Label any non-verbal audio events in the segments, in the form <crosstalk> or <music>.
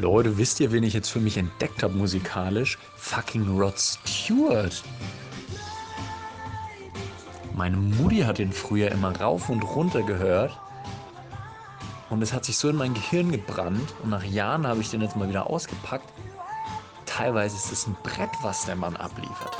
Leute, wisst ihr, wen ich jetzt für mich entdeckt habe musikalisch? Fucking Rod Stewart. Meine Mutti hat den früher immer rauf und runter gehört. Und es hat sich so in mein Gehirn gebrannt. Und nach Jahren habe ich den jetzt mal wieder ausgepackt. Teilweise ist es ein Brett, was der Mann abliefert.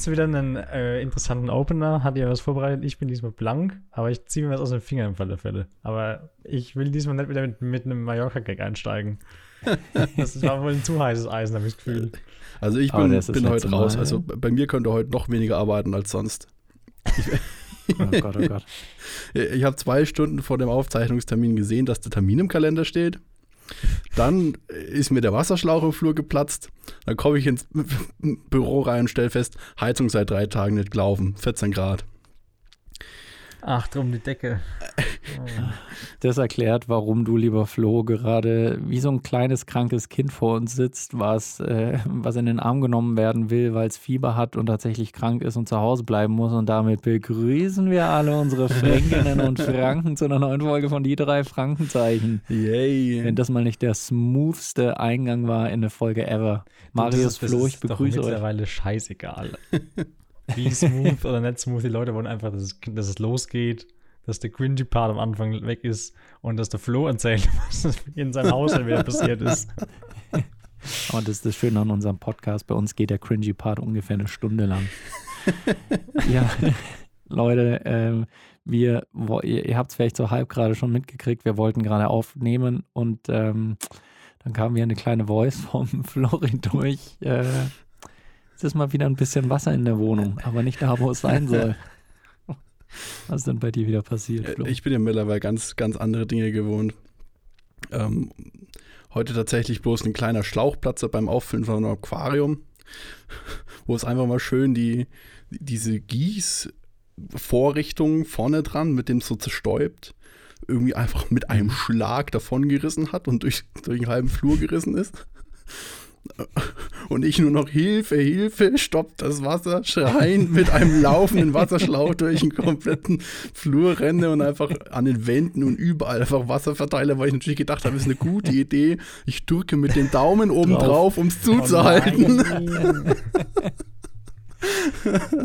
Gibt es wieder einen äh, interessanten Opener? Hat ihr was vorbereitet? Ich bin diesmal blank, aber ich ziehe mir was aus den Fingern im Fall der Fälle. Aber ich will diesmal nicht wieder mit, mit einem Mallorca-Gag einsteigen. <laughs> das war wohl ein zu heißes Eisen, habe ich das Gefühl. Also ich bin, bin heute raus. Mal, also bei mir könnt ihr heute noch weniger arbeiten als sonst. <laughs> oh Gott, oh Gott. <laughs> Ich habe zwei Stunden vor dem Aufzeichnungstermin gesehen, dass der Termin im Kalender steht. Dann ist mir der Wasserschlauch im Flur geplatzt. Dann komme ich ins <laughs> Büro rein und stelle fest, Heizung seit drei Tagen nicht gelaufen. 14 Grad. Ach, drum die Decke. <laughs> Das erklärt, warum du, lieber Flo, gerade wie so ein kleines krankes Kind vor uns sitzt, was, äh, was in den Arm genommen werden will, weil es Fieber hat und tatsächlich krank ist und zu Hause bleiben muss. Und damit begrüßen wir alle unsere Fränkinnen und <laughs> Franken zu einer neuen Folge von Die drei Frankenzeichen. Yay. Wenn das mal nicht der smoothste Eingang war in eine Folge ever. Marius Flo, ich begrüße euch. mittlerweile scheißegal. <laughs> wie smooth oder nicht smooth. Die Leute wollen einfach, dass es, dass es losgeht, dass der cringy Part am Anfang weg ist und dass der Flo erzählt, <laughs> was in seinem Haus wieder passiert ist. <laughs> Und das ist das Schöne an unserem Podcast. Bei uns geht der cringy Part ungefähr eine Stunde lang. <laughs> ja, Leute, ähm, wir, ihr, ihr habt es vielleicht so halb gerade schon mitgekriegt. Wir wollten gerade aufnehmen und ähm, dann kam hier eine kleine Voice vom Florin durch. Äh, es ist mal wieder ein bisschen Wasser in der Wohnung, aber nicht da, wo es sein <laughs> soll. Was ist denn bei dir wieder passiert, Flo? Ich bin ja mittlerweile ganz, ganz andere Dinge gewohnt. Ähm, heute tatsächlich bloß ein kleiner Schlauchplatzer beim Auffüllen von einem Aquarium, <laughs> wo es einfach mal schön die, diese Gießvorrichtung vorne dran mit dem so zerstäubt irgendwie einfach mit einem Schlag davongerissen hat und durch, durch den halben Flur gerissen ist und ich nur noch Hilfe, Hilfe, stoppt das Wasser, schreien mit einem laufenden Wasserschlauch durch den kompletten Flur renne und einfach an den Wänden und überall einfach Wasser verteile, weil ich natürlich gedacht habe, ist eine gute Idee. Ich drücke mit den Daumen oben drauf, um es zuzuhalten. Oh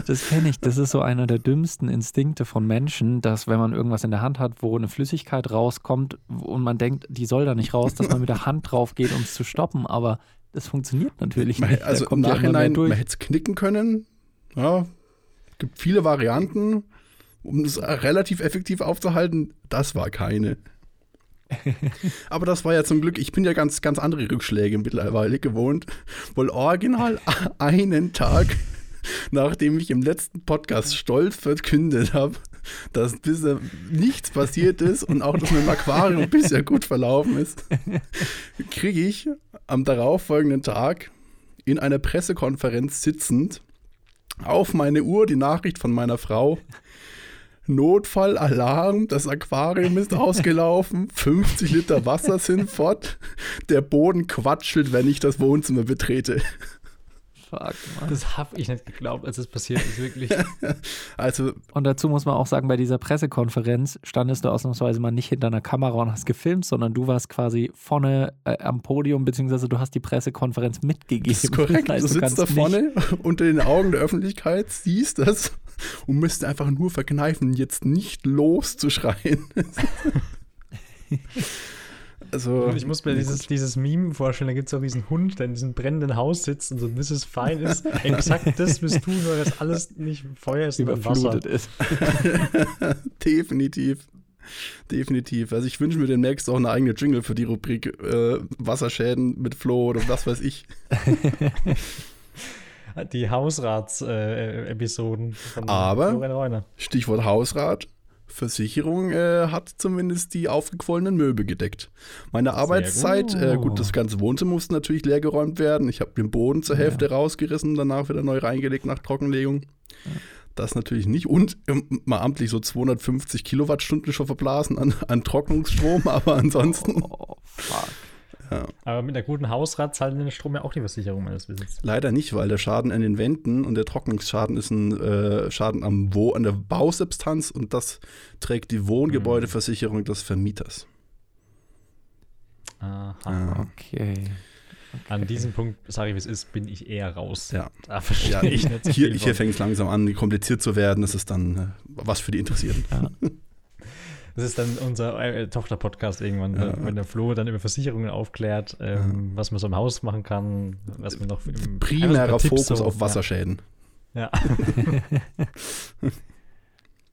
das kenne ich. Das ist so einer der dümmsten Instinkte von Menschen, dass wenn man irgendwas in der Hand hat, wo eine Flüssigkeit rauskommt und man denkt, die soll da nicht raus, dass man mit der Hand drauf geht, um es zu stoppen. Aber das funktioniert natürlich nicht. Also im Nachhinein, man hätte es knicken können. Ja, gibt viele Varianten, um es relativ effektiv aufzuhalten. Das war keine. <laughs> Aber das war ja zum Glück, ich bin ja ganz, ganz andere Rückschläge mittlerweile gewohnt. Wohl original <laughs> einen Tag, nachdem ich im letzten Podcast stolz verkündet habe, dass bisher nichts passiert ist und auch das mit dem Aquarium <laughs> bisher gut verlaufen ist, kriege ich am darauffolgenden Tag in einer Pressekonferenz sitzend auf meine Uhr die Nachricht von meiner Frau. Notfall, Alarm, das Aquarium ist ausgelaufen, 50 Liter Wasser sind fort, der Boden quatschelt, wenn ich das Wohnzimmer betrete. Fuck, Mann. Das habe ich nicht geglaubt, als es passiert ist, wirklich. <laughs> also. Und dazu muss man auch sagen, bei dieser Pressekonferenz standest du ausnahmsweise mal nicht hinter einer Kamera und hast gefilmt, sondern du warst quasi vorne äh, am Podium, beziehungsweise du hast die Pressekonferenz mitgegeben. Das ist korrekt. Also, du sitzt da vorne <laughs> unter den Augen der Öffentlichkeit, siehst das und müsst einfach nur verkneifen, jetzt nicht loszuschreien. <laughs> Also, ich muss mir dieses, dieses Meme vorstellen, da gibt es auch diesen Hund, der in diesem brennenden Haus sitzt und so this is fine ist. Exakt <laughs> das bist du, nur dass alles nicht Feuer ist, sondern Wasser. ist. <laughs> Definitiv. Definitiv. Also ich wünsche mir demnächst auch eine eigene Jingle für die Rubrik äh, Wasserschäden mit Flo oder was weiß ich. <laughs> die Hausrats-Episoden. Äh, Aber, Stichwort Hausrat, Versicherung äh, hat zumindest die aufgequollenen Möbel gedeckt. Meine Arbeitszeit, gut. Äh, gut, das ganze Wohnzimmer musste natürlich leergeräumt werden. Ich habe den Boden zur Hälfte ja. rausgerissen, danach wieder neu reingelegt nach Trockenlegung. Ja. Das natürlich nicht. Und ähm, mal amtlich so 250 Kilowattstunden schon verblasen an, an Trocknungsstrom, <laughs> aber ansonsten. Oh, fuck. Ja. Aber mit einer guten Hausrat zahlt den Strom ja auch die Versicherung meines Wissens. Leider nicht, weil der Schaden an den Wänden und der Trocknungsschaden ist ein äh, Schaden am Wo an der Bausubstanz und das trägt die Wohngebäudeversicherung des Vermieters. Aha. Ja. Okay. An diesem Punkt, sage ich wie es ist, bin ich eher raus. Ja. Da verstehe Ja, ich nicht so hier hier fängt es langsam an, kompliziert zu werden. Das ist dann äh, was für die Interessierten. <laughs> Das ist dann unser äh, Tochter-Podcast irgendwann, Ja. wenn der Flo dann über Versicherungen aufklärt, ähm, was man so im Haus machen kann, was man noch im Primärer Fokus so, auf Wasserschäden. Ja. <laughs>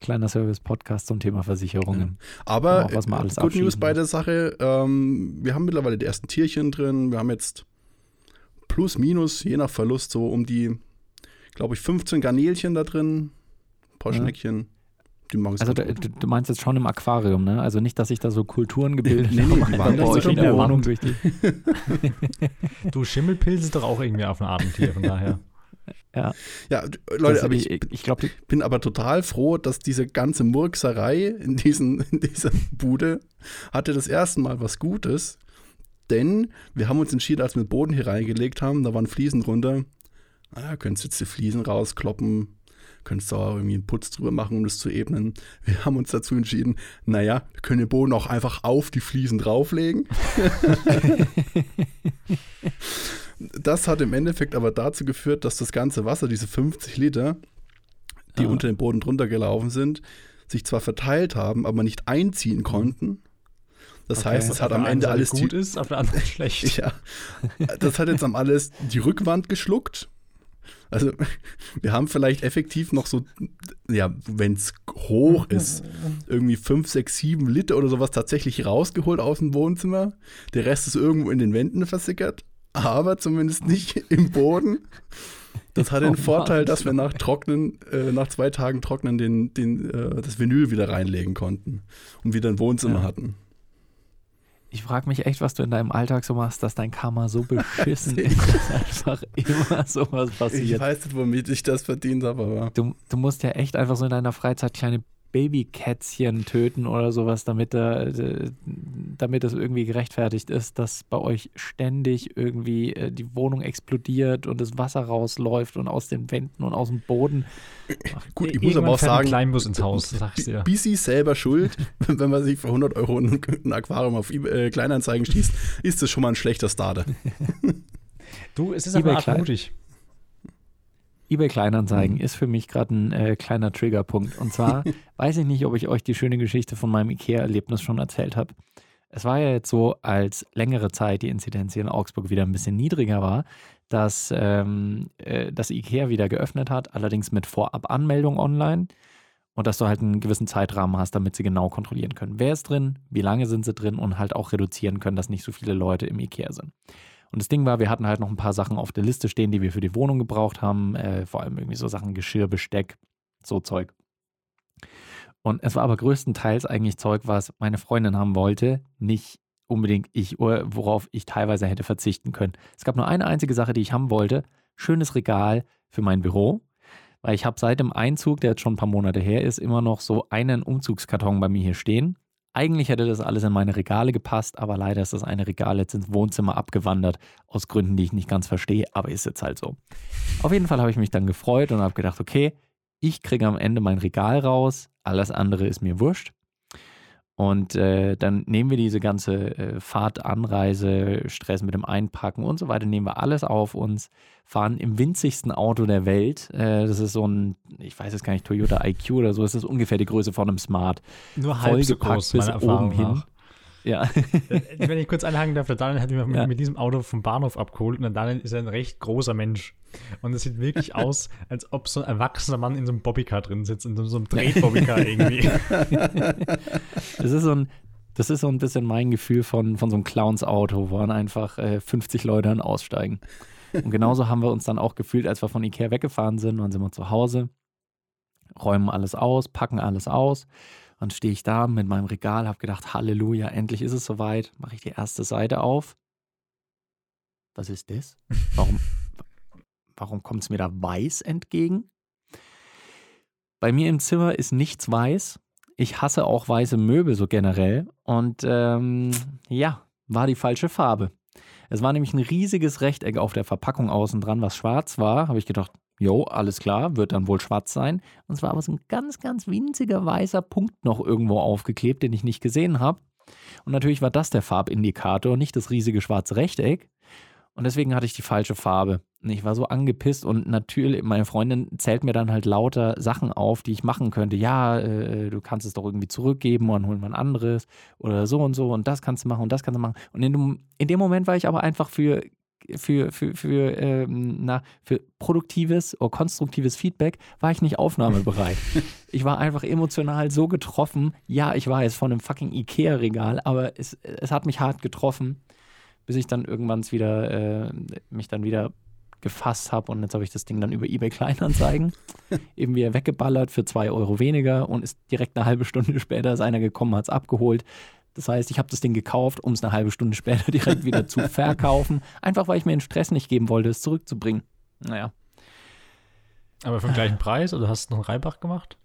Kleiner Service-Podcast zum Thema Versicherungen. Aber Auch was man äh, alles Good News bei der Sache, ähm, wir haben mittlerweile die ersten Tierchen drin. Wir haben jetzt plus, minus, je nach Verlust, so um die, glaube ich, 15 Garnelchen da drin. Ein paar Ja. Schneckchen. Die machen es Also du, du du meinst jetzt schon im Aquarium, ne? Also nicht, dass sich da so Kulturen gebildet Nee, nee, die haben, bei euch in der. Wohnung durch die. <laughs> Du, Schimmelpilz ist doch auch irgendwie auf ein Artentier, von daher. <laughs> Ja, d- Leute, Das- aber ich ich, ich glaube, bin aber total froh, dass diese ganze Murkserei in, diesen, <laughs> in dieser Bude hatte das erste Mal was Gutes. Denn wir haben uns entschieden, als wir den Boden hier reingelegt haben, da waren Fliesen drunter. Ah, könntest jetzt die Fliesen rauskloppen, könntest du auch irgendwie einen Putz drüber machen, um das zu ebnen. Wir haben uns dazu entschieden, naja, wir können den Boden auch einfach auf die Fliesen drauflegen. <laughs> das hat im Endeffekt aber dazu geführt, dass das ganze Wasser, diese 50 Liter, die Ah. unter den Boden drunter gelaufen sind, sich zwar verteilt haben, aber nicht einziehen konnten. Das Okay. heißt, es hat am Ende alles Seite die, gut ist, auf der anderen <laughs> schlecht. ja, das hat jetzt am alles die Rückwand geschluckt. Also, <laughs> wir haben vielleicht effektiv noch so, ja, wenn es hoch ist, irgendwie 5, 6, 7 Liter oder sowas tatsächlich rausgeholt aus dem Wohnzimmer. Der Rest ist irgendwo in den Wänden versickert, aber zumindest nicht <laughs> im Boden. Das hat den Oh Vorteil, dass wir nach Trocknen, äh, nach zwei Tagen Trocknen den, den, äh, das Vinyl wieder reinlegen konnten und wieder ein Wohnzimmer Ja. hatten. Ich frage mich echt, was du in deinem Alltag so machst, dass dein Karma so beschissen <laughs> ist, dass einfach immer sowas Ich passiert. weiß nicht, womit ich das verdient habe, aber. Du, du musst ja echt einfach so in deiner Freizeit kleine Babykätzchen töten oder sowas, damit, da, äh, damit es irgendwie gerechtfertigt ist, dass bei euch ständig irgendwie äh, die Wohnung explodiert und das Wasser rausläuft und aus den Wänden und aus dem Boden. Gut, ich muss aber auch sagen, Kleinbus ins Haus, sag ich dir. Busy selber schuld, <laughs> wenn man sich für 100 Euro ein, ein Aquarium auf eBay, äh, Kleinanzeigen schießt, ist das schon mal ein schlechter Starter. <laughs> Du, es ist <laughs> aber mutig. eBay Kleinanzeigen Mhm. ist für mich gerade ein äh, kleiner Triggerpunkt. Und zwar <laughs> weiß ich nicht, ob ich euch die schöne Geschichte von meinem IKEA-Erlebnis schon erzählt habe. Es war ja jetzt so, als längere Zeit die Inzidenz hier in Augsburg wieder ein bisschen niedriger war, dass ähm, äh, das IKEA wieder geöffnet hat, allerdings mit Vorabanmeldung online. Und dass du halt einen gewissen Zeitrahmen hast, damit sie genau kontrollieren können, wer ist drin, wie lange sind sie drin und halt auch reduzieren können, dass nicht so viele Leute im IKEA sind. Und das Ding war, wir hatten halt noch ein paar Sachen auf der Liste stehen, die wir für die Wohnung gebraucht haben. Äh, vor allem irgendwie so Sachen Geschirr, Besteck, so Zeug. Und es war aber größtenteils eigentlich Zeug, was meine Freundin haben wollte, nicht unbedingt ich, worauf ich teilweise hätte verzichten können. Es gab nur eine einzige Sache, die ich haben wollte. Schönes Regal für mein Büro. Weil ich habe seit dem Einzug, der jetzt schon ein paar Monate her ist, immer noch so einen Umzugskarton bei mir hier stehen. Eigentlich hätte das alles in meine Regale gepasst, aber leider ist das eine Regal jetzt ins Wohnzimmer abgewandert, aus Gründen, die ich nicht ganz verstehe, aber ist jetzt halt so. Auf jeden Fall habe ich mich dann gefreut und habe gedacht, okay, ich kriege am Ende mein Regal raus, alles andere ist mir wurscht. Und äh, dann nehmen wir diese ganze äh, Fahrt, Anreise, Stress mit dem Einpacken und so weiter, nehmen wir alles auf uns, fahren im winzigsten Auto der Welt. Äh, das ist so ein, ich weiß jetzt gar nicht, Toyota IQ oder so, das ist ungefähr die Größe von einem Smart. Nur halb so groß, bis oben hin. Ja, Äh, Wenn ich kurz einhaken darf, der Daniel hat mich mit, Ja. mit diesem Auto vom Bahnhof abgeholt und der Daniel ist ein recht großer Mensch. Und es sieht wirklich <laughs> aus, als ob so ein erwachsener Mann in so einem Bobbycar drin sitzt, in so, so einem Drehbobbycar <laughs> irgendwie. das ist so ein, das ist so ein bisschen mein Gefühl von, von so einem Clowns-Auto, wo dann einfach äh, 50 Leute dann aussteigen. Und genauso haben wir uns dann auch gefühlt, als wir von Ikea weggefahren sind. Dann sind wir zu Hause, räumen alles aus, packen alles aus. Dann stehe ich da mit meinem Regal, habe gedacht, Halleluja, endlich ist es soweit. Mache ich die erste Seite auf. Was ist das? Warum, <laughs> warum kommt es mir da weiß entgegen? bei mir im Zimmer ist nichts weiß. Ich hasse auch weiße Möbel so generell. Und ähm, ja, war die falsche Farbe. Es war nämlich ein riesiges Rechteck auf der Verpackung außen dran, was schwarz war. Habe ich gedacht, jo, alles klar, wird dann wohl schwarz sein. Und es war aber so ein ganz, ganz winziger weißer Punkt noch irgendwo aufgeklebt, den ich nicht gesehen habe. Und natürlich war das der Farbindikator, nicht das riesige schwarze Rechteck. Und deswegen hatte ich die falsche Farbe. Und ich war so angepisst und natürlich, meine Freundin zählt mir dann halt lauter Sachen auf, die ich machen könnte. Ja, äh, du kannst es doch irgendwie zurückgeben und holen wir ein anderes oder so und so und das kannst du machen und das kannst du machen. Und in dem, in dem Moment war ich aber einfach für, für, für, für, ähm, na, für produktives oder konstruktives Feedback war ich nicht aufnahmebereit. <laughs> ich war einfach emotional so getroffen. Ja, ich war jetzt von einem fucking Ikea-Regal, aber es, es hat mich hart getroffen bis ich dann irgendwann wieder äh, mich dann wieder gefasst habe und jetzt habe ich das Ding dann über eBay Kleinanzeigen <laughs> eben wieder weggeballert für zwei Euro weniger und ist direkt eine halbe Stunde später ist einer gekommen, hat es abgeholt. Das heißt, ich habe das Ding gekauft, um es eine halbe Stunde später <laughs> direkt wieder zu verkaufen, einfach weil ich mir den Stress nicht geben wollte, es zurückzubringen. Naja. Aber für den gleichen Preis oder hast du noch einen Reibach gemacht?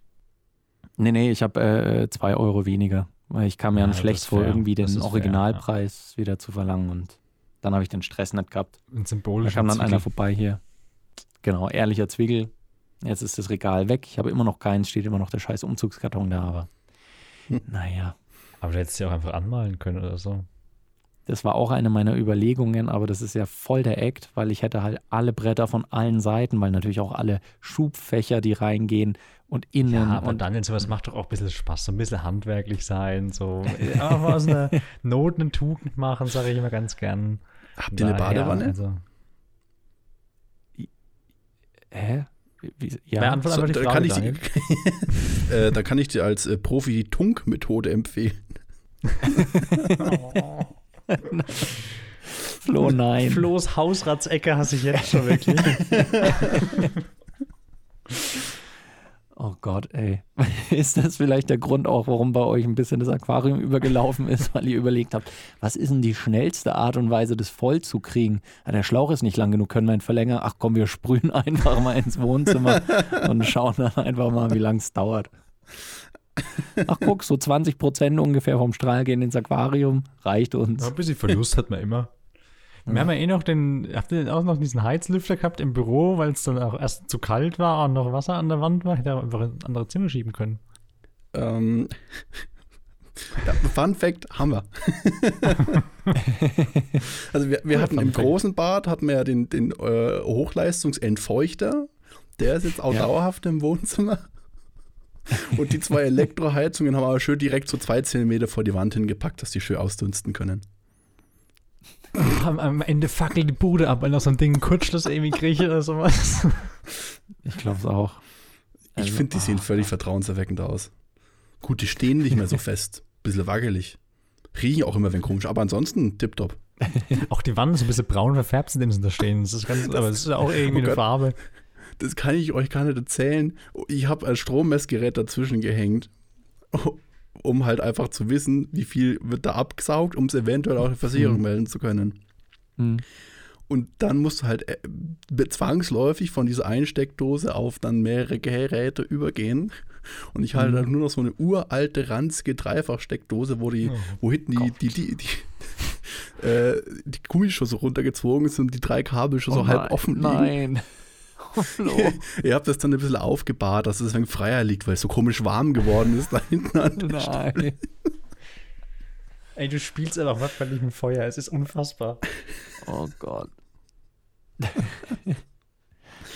Nee, nee, ich habe äh, zwei Euro weniger. Weil ich kam mir ja, dann schlecht vor, irgendwie den Originalpreis fair, ja. wieder zu verlangen und dann habe ich den Stress nicht gehabt. Ein symbolischer Da kam dann Zwiegel. einer vorbei hier. Genau, ehrlicher Zwiegel. Jetzt ist das Regal weg. Ich habe immer noch keins, steht immer noch der scheiß Umzugskarton da, aber hm. naja. Aber du hättest ja auch einfach anmalen können oder so. Das war auch eine meiner Überlegungen, aber das ist ja voll der Act, weil ich hätte halt alle Bretter von allen Seiten, weil natürlich auch alle Schubfächer, die reingehen und innen. Ja, aber und dann sowas macht doch auch ein bisschen Spaß, so ein bisschen handwerklich sein, so <laughs> einfach aus einer Not eine Tugend machen, sage ich immer ganz gern. Habt ihr eine Badewanne? Also. Hä? Wie, ja, so, da, kann ich, <laughs> äh, da kann ich dir als äh, Profi die Tunk-Methode empfehlen. <laughs> oh. Flo, nein. Flo's Hausratsecke hasse ich jetzt schon wirklich. <laughs> Oh Gott, ey. <laughs> Ist das vielleicht der Grund auch, warum bei euch ein bisschen das Aquarium <laughs> übergelaufen ist, weil ihr überlegt habt, was ist denn die schnellste Art und Weise, das voll zu kriegen? Ja, der Schlauch ist nicht lang genug, können wir ihn verlängern? Ach komm, wir sprühen <laughs> einfach mal ins Wohnzimmer und schauen dann einfach mal, wie lange es dauert. Ach guck, so 20 Prozent ungefähr vom Strahl gehen ins Aquarium, reicht uns. Ja, ein bisschen Verlust hat man immer. Wir haben ja eh noch den, habt ihr denn auch noch diesen Heizlüfter gehabt im Büro, weil es dann auch erst zu kalt war und noch Wasser an der Wand war? Hätte er einfach in andere Zimmer schieben können. Ähm, <laughs> Fun Fact haben wir. <laughs> also wir, wir hatten im großen Bad hatten wir ja den, den äh, Hochleistungsentfeuchter. Der ist jetzt auch ja. dauerhaft im Wohnzimmer. Und die zwei <laughs> Elektroheizungen haben wir schön direkt so zwei Zentimeter vor die Wand hingepackt, dass die schön ausdunsten können. <laughs> Am Ende fackelt die Bude ab, weil noch so ein Ding Kurzschluss irgendwie kriege oder sowas. Ich glaube es auch. Ich also, finde, die sehen völlig vertrauenserweckend aus. Gut, die stehen nicht mehr so <laughs> fest. Bisschen wackelig. Riechen auch immer wenn komisch, aber ansonsten tipptopp. <laughs> auch die Wand ist ein bisschen braun verfärbt, in dem sie da stehen. Das ist ganz, aber das ist auch irgendwie oh eine Farbe. Das kann ich euch gar nicht erzählen. Ich habe ein Strommessgerät dazwischen gehängt um halt einfach zu wissen, wie viel wird da abgesaugt, um es eventuell auch eine Versicherung mhm. melden zu können. Mhm. Und dann musst du halt äh, zwangsläufig von dieser Einsteckdose auf dann mehrere Geräte übergehen. Und ich halte mhm. dann nur noch so eine uralte, ranzige Dreifachsteckdose, wo die, oh, wo hinten die, die, die, die, <laughs> äh, die Gummischüsse runtergezogen sind und die drei Kabel schon oh so nein, halb offen liegen. Nein. <laughs> Ihr habt das dann ein bisschen aufgebahrt, dass es ein wenig freier liegt, weil es so komisch warm geworden ist da hinten an der Nein. Stelle. Ey, du spielst einfach wortwörtlich mit Feuer. Es ist unfassbar. Oh Gott.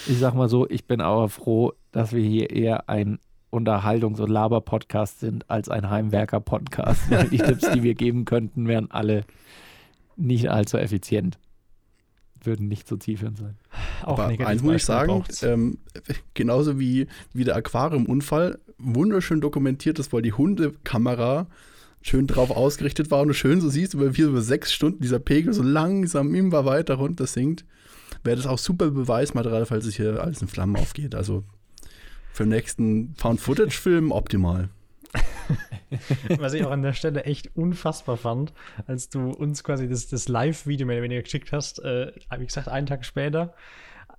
ich sag mal so, ich bin aber froh, dass wir hier eher ein Unterhaltungs- und Laber-Podcast sind als ein Heimwerker-Podcast. die Tipps, die wir geben könnten, wären alle nicht allzu effizient würden nicht so zielführend sein. Auch Aber eins muss ich sagen, ähm, genauso wie, wie der Aquariumunfall, wunderschön dokumentiert ist, weil die Hundekamera schön drauf ausgerichtet war und du schön so siehst, über vier, über sechs Stunden dieser Pegel so langsam immer weiter runter sinkt, wäre das auch super Beweismaterial, falls es hier alles in Flammen aufgeht. Also für den nächsten Found-Footage-Film optimal. <laughs> Was ich auch an der Stelle echt unfassbar fand, als du uns quasi das, das Live-Video mehr oder weniger geschickt hast, äh, wie gesagt, einen Tag später,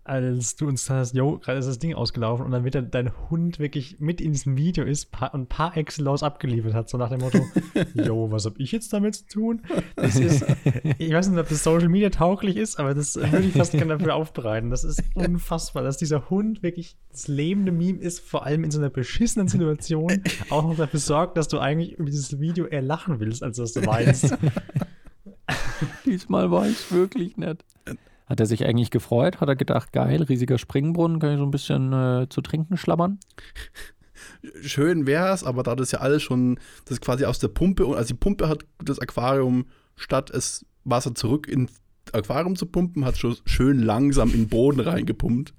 als du uns gesagt hast, yo, gerade ist das Ding ausgelaufen und dann wird dann dein Hund wirklich mit in diesem Video ist und ein paar Excel-Laws abgeliefert hat, so nach dem Motto, <laughs> yo, was habe ich jetzt damit zu tun? Das ist, ich weiß nicht, ob das Social Media tauglich ist, aber das würde ich fast gerne dafür aufbereiten. Das ist unfassbar, dass dieser Hund wirklich das lebende Meme ist, vor allem in so einer beschissenen Situation, auch noch dafür sorgt, dass du eigentlich über dieses Video eher lachen willst, als dass du weinst. <laughs> Diesmal war ich wirklich nett. Hat er sich eigentlich gefreut? Hat er gedacht, geil, riesiger Springbrunnen, kann ich so ein bisschen äh, zu trinken schlabbern? Schön wäre es, aber da das ja alles schon, das quasi aus der Pumpe, also die Pumpe hat das Aquarium, statt es Wasser zurück ins Aquarium zu pumpen, hat schon schön langsam in den Boden reingepumpt.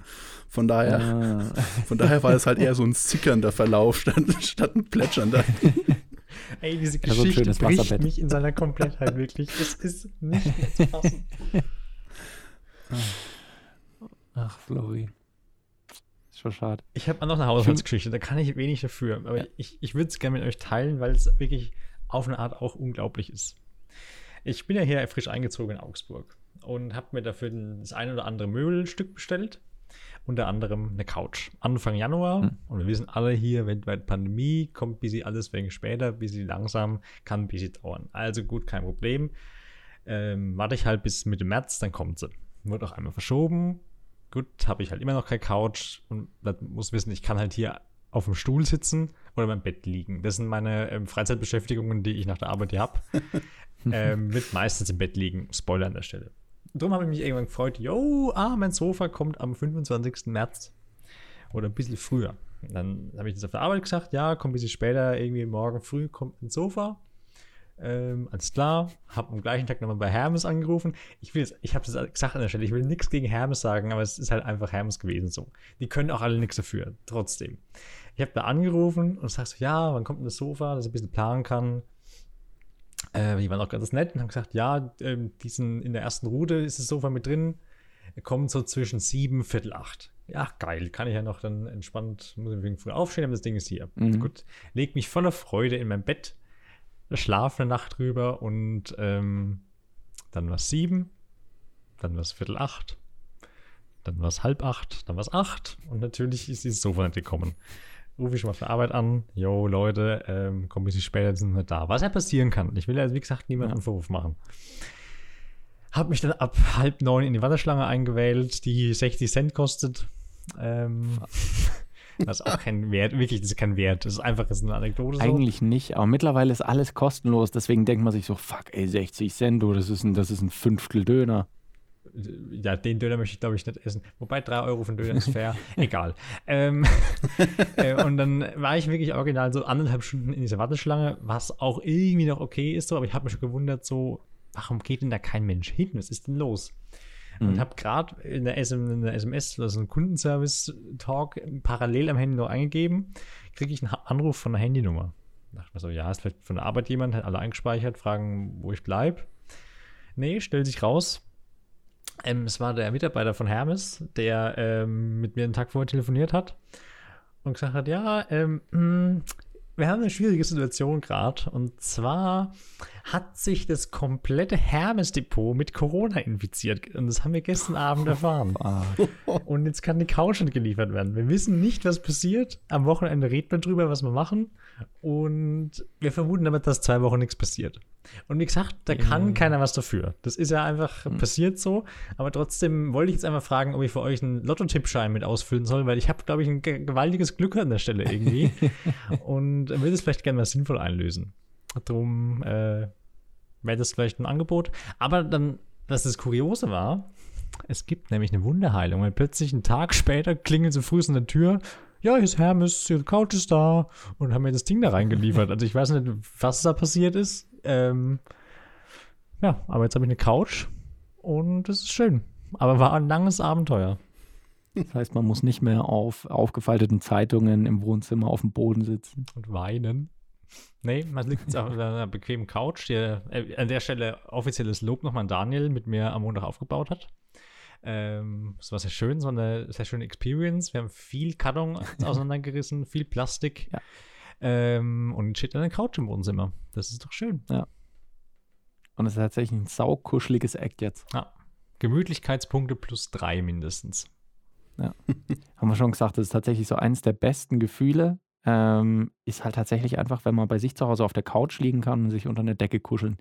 Von daher, ah. von daher war es halt eher so ein zickernder Verlauf statt, statt ein plätschernder. <laughs> Ey, diese Geschichte ja, so bricht mich in seiner Komplettheit wirklich. Es ist nicht mehr zu fassen. <laughs> Ach, Flori. Ist schon schade. Ich habe noch eine Haushaltsgeschichte, da kann ich wenig dafür. Aber ja. ich, ich würde es gerne mit euch teilen, weil es wirklich auf eine Art auch unglaublich ist. Ich bin ja hier frisch eingezogen in Augsburg und habe mir dafür das ein oder andere Möbelstück bestellt. Unter anderem eine Couch. Anfang Januar. Hm. Und wir wissen alle hier, weltweit Pandemie, kommt bis sie alles wegen später, bis sie langsam, kann bis sie dauern. Also gut, kein Problem. Ähm, warte ich halt bis Mitte März, dann kommt sie. Wird auch einmal verschoben. Gut, habe ich halt immer noch keine Couch und muss wissen, ich kann halt hier auf dem Stuhl sitzen oder beim Bett liegen. Das sind meine ähm, Freizeitbeschäftigungen, die ich nach der Arbeit hier habe. <laughs> ähm, wird meistens im Bett liegen. Spoiler an der Stelle. Darum habe ich mich irgendwann gefreut, yo, ah, mein Sofa kommt am 25. März. Oder ein bisschen früher. dann habe ich das auf der Arbeit gesagt, ja, kommt ein bisschen später, irgendwie morgen früh kommt ein Sofa. Ähm, alles klar, habe am gleichen Tag nochmal bei Hermes angerufen. Ich will ich habe das gesagt an der Stelle, ich will nichts gegen Hermes sagen, aber es ist halt einfach Hermes gewesen so. Die können auch alle nichts dafür, trotzdem. Ich habe da angerufen und sagst so, ja, wann kommt denn das Sofa, dass ich ein bisschen planen kann. Äh, die waren auch ganz nett und haben gesagt, ja, ähm, diesen, in der ersten Route ist das Sofa mit drin, kommt so zwischen sieben, Viertel acht. Ja, geil, kann ich ja noch dann entspannt, muss ich wegen früh aufstehen, aber das Ding ist hier. Mhm. Gut, leg mich voller Freude in mein Bett schlafe eine Nacht drüber und ähm, dann war es sieben, dann war es Viertel acht, dann war es halb acht, dann war es acht und natürlich ist dieses Sofa nicht gekommen. Rufe ich schon mal auf der Arbeit an, yo Leute, ähm, komm ein bisschen später, sind wir da. Was ja passieren kann. Ich will ja, wie gesagt, niemanden einen Vorwurf machen. Hab mich dann ab halb neun in die Warteschlange eingewählt, die 60 Cent kostet. Ähm, Das ist auch kein Wert, wirklich, das ist kein Wert. Das ist einfach das ist eine Anekdote. So. Eigentlich nicht, aber mittlerweile ist alles kostenlos, deswegen denkt man sich so, fuck, ey, 60 Cent, du, das ist ein, das ist ein Fünftel Döner. Ja, den Döner möchte ich, glaube ich, nicht essen. Wobei 3 Euro für einen Döner ist fair. <laughs> Egal. Ähm, <laughs> äh, und dann war ich wirklich original so anderthalb Stunden in dieser Warteschlange, was auch irgendwie noch okay ist, so, aber ich habe mich schon gewundert, so, warum geht denn da kein Mensch hin? Was ist denn los? Mhm. Und habe gerade in, der SMS, also ein Kundenservice-Talk, parallel am Handy noch eingegeben, kriege ich einen Anruf von einer Handynummer. Da dachte ich mir so, ja, ist vielleicht von der Arbeit jemand, hat alle eingespeichert, fragen, wo ich bleibe. Nee, stellt sich raus. Ähm, es war der Mitarbeiter von Hermes, der ähm, mit mir einen Tag vorher telefoniert hat und gesagt hat, ja, ähm, hm, wir haben eine schwierige Situation gerade. Und zwar hat sich das komplette Hermes-Depot mit Corona infiziert. Und das haben wir gestern Abend erfahren. <laughs> Und jetzt kann die Couch nicht geliefert werden. Wir wissen nicht, was passiert. Am Wochenende redet man drüber, was wir machen. Und wir vermuten aber, dass zwei Wochen nichts passiert. Und wie gesagt, da kann mhm. keiner was dafür. Das ist ja einfach mhm. passiert so. Aber trotzdem wollte ich jetzt einmal fragen, ob ich für euch einen Lotto-Tippschein mit ausfüllen soll, weil ich habe, glaube ich, ein gewaltiges Glück an der Stelle irgendwie. <laughs> und will es vielleicht gerne mal sinnvoll einlösen. Darum äh, wäre das vielleicht ein Angebot. Aber dann, dass das Kuriose war, es gibt nämlich eine Wunderheilung, weil plötzlich einen Tag später klingelt so früh an der Tür ja, hier ist Hermes, ihre Couch ist da und haben mir das Ding da reingeliefert. Also ich weiß nicht, was da passiert ist. Ähm, ja, aber jetzt habe ich eine Couch und es ist schön. Aber war ein langes Abenteuer. Das heißt, man muss nicht mehr auf aufgefalteten Zeitungen im Wohnzimmer auf dem Boden sitzen. Und weinen. Nee, man liegt jetzt auf <laughs> einer bequemen Couch, die äh, an der Stelle offizielles Lob nochmal an Daniel mit mir am Montag aufgebaut hat. Ähm, es war sehr schön, so eine sehr schöne Experience. Wir haben viel Karton <laughs> auseinandergerissen, viel Plastik. Ja. Ähm, und steht eine Couch im Wohnzimmer. Das ist doch schön. Ja. Und es ist tatsächlich ein saukuscheliges Eck jetzt. Ja. Gemütlichkeitspunkte plus drei mindestens. Ja. <laughs> Haben wir schon gesagt, das ist tatsächlich so eins der besten Gefühle. Ähm, ist halt tatsächlich einfach, wenn man bei sich zu Hause auf der Couch liegen kann und sich unter eine Decke kuscheln.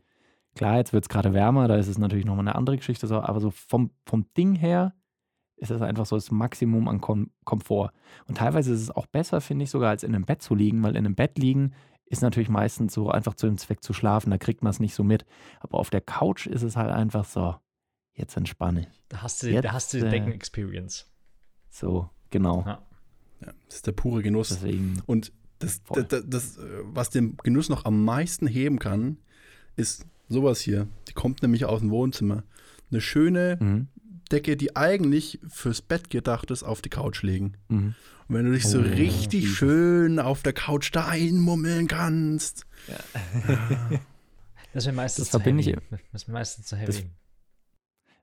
Klar, jetzt wird es gerade wärmer, da ist es natürlich nochmal eine andere Geschichte, so, aber so vom, vom Ding her ist es einfach so das Maximum an Kom Komfort. Und teilweise ist es auch besser, finde ich, sogar als in einem Bett zu liegen, weil in einem Bett liegen ist natürlich meistens so einfach zu dem Zweck zu schlafen, da kriegt man es nicht so mit. Aber auf der Couch ist es halt einfach so, jetzt entspanne. Da hast du, Jetzt, da hast du die äh, Decken-Experience. So, genau. Ja. Ja, das ist der pure Genuss. Deswegen, Und das, das, das, was den Genuss noch am meisten heben kann, ist sowas hier. Die kommt nämlich aus dem Wohnzimmer. Eine schöne mhm, Decke, die eigentlich fürs Bett gedacht ist, auf die Couch legen. mhm. Und wenn du dich so Oh, richtig Jesus. schön auf der Couch da einmummeln kannst. <laughs> Das wäre meistens Das zu verbinde ich- heavy. Das wäre meistens zu heavy.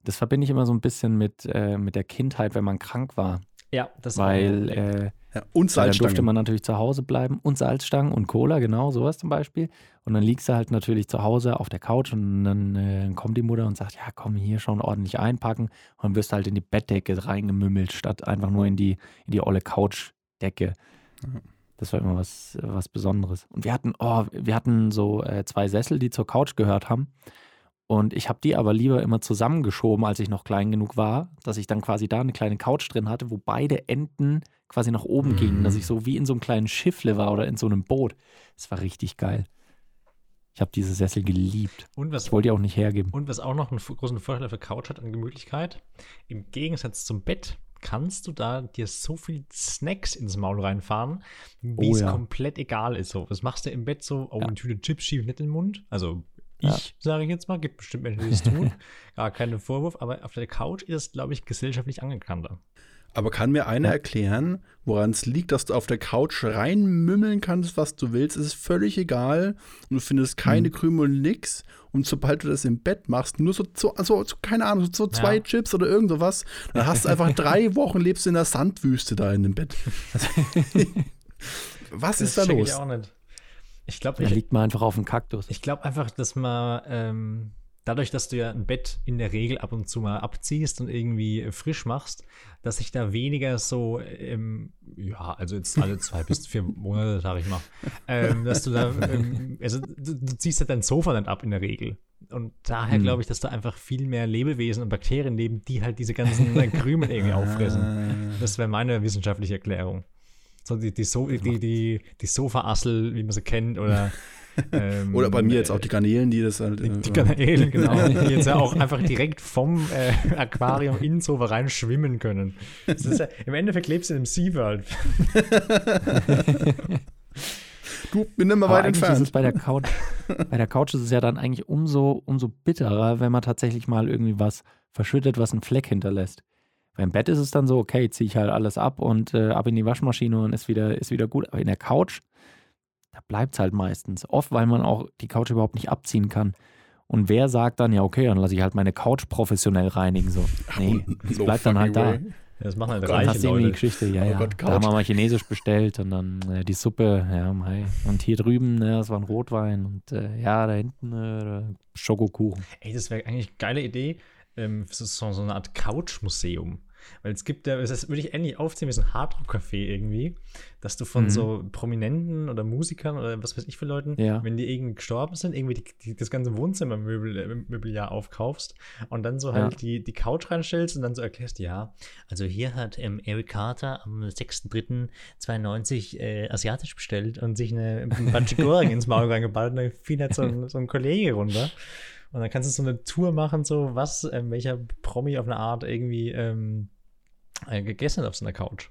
Das verbinde ich immer so ein bisschen mit, äh, mit der Kindheit, wenn man krank war. Ja, das Weil äh, Ja, und Weil dann durfte Salzstangen. man natürlich zu Hause bleiben und Salzstangen und Cola, genau, sowas zum Beispiel. Und dann liegst du halt natürlich zu Hause auf der Couch und dann äh, kommt die Mutter und sagt, ja komm, hier schon ordentlich einpacken. Und dann wirst du halt in die Bettdecke reingemümmelt, statt einfach nur in die, in die olle Couchdecke. Das war immer was, was Besonderes. Und wir hatten, oh, wir hatten so äh, zwei Sessel, die zur Couch gehört haben. Und ich habe die aber lieber immer zusammengeschoben, als ich noch klein genug war, dass ich dann quasi da eine kleine Couch drin hatte, wo beide Enden quasi nach oben gingen, dass ich so wie in so einem kleinen Schiffle war oder in so einem Boot. Das war richtig geil. Ich habe diese Sessel geliebt. und, was, Ich wollte die auch nicht hergeben. und was auch noch einen großen Vorteil für Couch hat an Gemütlichkeit, im Gegensatz zum Bett kannst du da dir so viel Snacks ins Maul reinfahren, wie Oh es ja. komplett egal ist. So, was machst du im Bett so? Oh, Ja. eine Tüte Chips schiebe ich nicht in den Mund. Also Ja. ich, sage ich jetzt mal, gibt bestimmt Menschen, die das tun. <laughs> Gar keinen Vorwurf, aber auf der Couch ist es, glaube ich, gesellschaftlich anerkannter. Aber kann mir einer Ja. erklären, woran es liegt, dass du auf der Couch reinmümmeln kannst, was du willst? Es ist völlig egal. Und du findest keine Mhm. Krümel, nix. Und sobald du das im Bett machst, nur so, so, so, so keine Ahnung, so zwei Ja. Chips oder irgend sowas, dann hast du einfach <laughs> drei Wochen lebst du in der Sandwüste da in dem Bett. <laughs> was ist da los? Ich auch nicht. Ich glaube, Da ich, liegt man einfach auf dem Kaktus. Ich glaube einfach, dass man ähm, dadurch, dass du ja ein Bett in der Regel ab und zu mal abziehst und irgendwie äh, frisch machst, dass sich da weniger so, ähm, ja, also jetzt alle <laughs> zwei bis vier Monate, sag ich mal, ähm, dass du da, ähm, also du, du ziehst ja dein Sofa nicht ab in der Regel. Und daher Hm. glaube ich, dass da einfach viel mehr Lebewesen und Bakterien leben, die halt diese ganzen äh, Krümel irgendwie auffressen. Ah. Das wäre meine wissenschaftliche Erklärung. So die, die, so die, die, die Sofa-Assel, wie man sie kennt, oder <laughs> ähm, Oder bei mir jetzt auch die Garnelen, die das halt. die, äh, die Garnelen, <laughs> genau, die jetzt ja auch einfach direkt vom äh, Aquarium ins Sofa rein schwimmen können. Das ist ja, Im Endeffekt lebst du in einem SeaWorld. du, bin immer Aber weit eigentlich ist es entfernt. bei der Couch, bei der Couch ist es ja dann eigentlich umso, umso bitterer, wenn man tatsächlich mal irgendwie was verschüttet, was einen Fleck hinterlässt. Beim Bett ist es dann so, okay, ziehe ich halt alles ab und äh, ab in die Waschmaschine und ist wieder, ist wieder gut. Aber in der Couch, da bleibt es halt meistens. Oft, weil man auch die Couch überhaupt nicht abziehen kann. Und wer sagt dann, ja, okay, dann lasse ich halt meine Couch professionell reinigen. So. <laughs> Nee, das No bleibt dann halt da. way. Das machen halt Dann reiche hast irgendwie die Leute. Geschichte, ja, Oh ja. Gott, da haben wir mal Chinesisch bestellt und dann äh, die Suppe, ja, mei. Und hier drüben, ne, das war ein Rotwein und äh, ja, da hinten äh, Schokokuchen. Ey, das wäre eigentlich eine geile Idee. Ähm, so, so eine Art Couch-Museum. Weil es gibt ja, das würde ich ähnlich aufziehen wie so ein Hardrock-Café irgendwie, dass du von Mhm. so Prominenten oder Musikern oder was weiß ich für Leuten, Ja. wenn die irgendwie gestorben sind, irgendwie die, die, das ganze Wohnzimmermöbel äh, aufkaufst und dann so halt Ja. die, die Couch reinstellst und dann so erklärst, ja, also hier hat ähm, Eric Carter am 6.3.92 äh, asiatisch bestellt und sich eine, ein Banchigoring ins Maul reingeballt und dann fiel halt so ein, so ein Kollege runter. Und dann kannst du so eine Tour machen, so was, ähm, welcher Promi auf eine Art irgendwie ähm, äh, gegessen hat auf so einer Couch.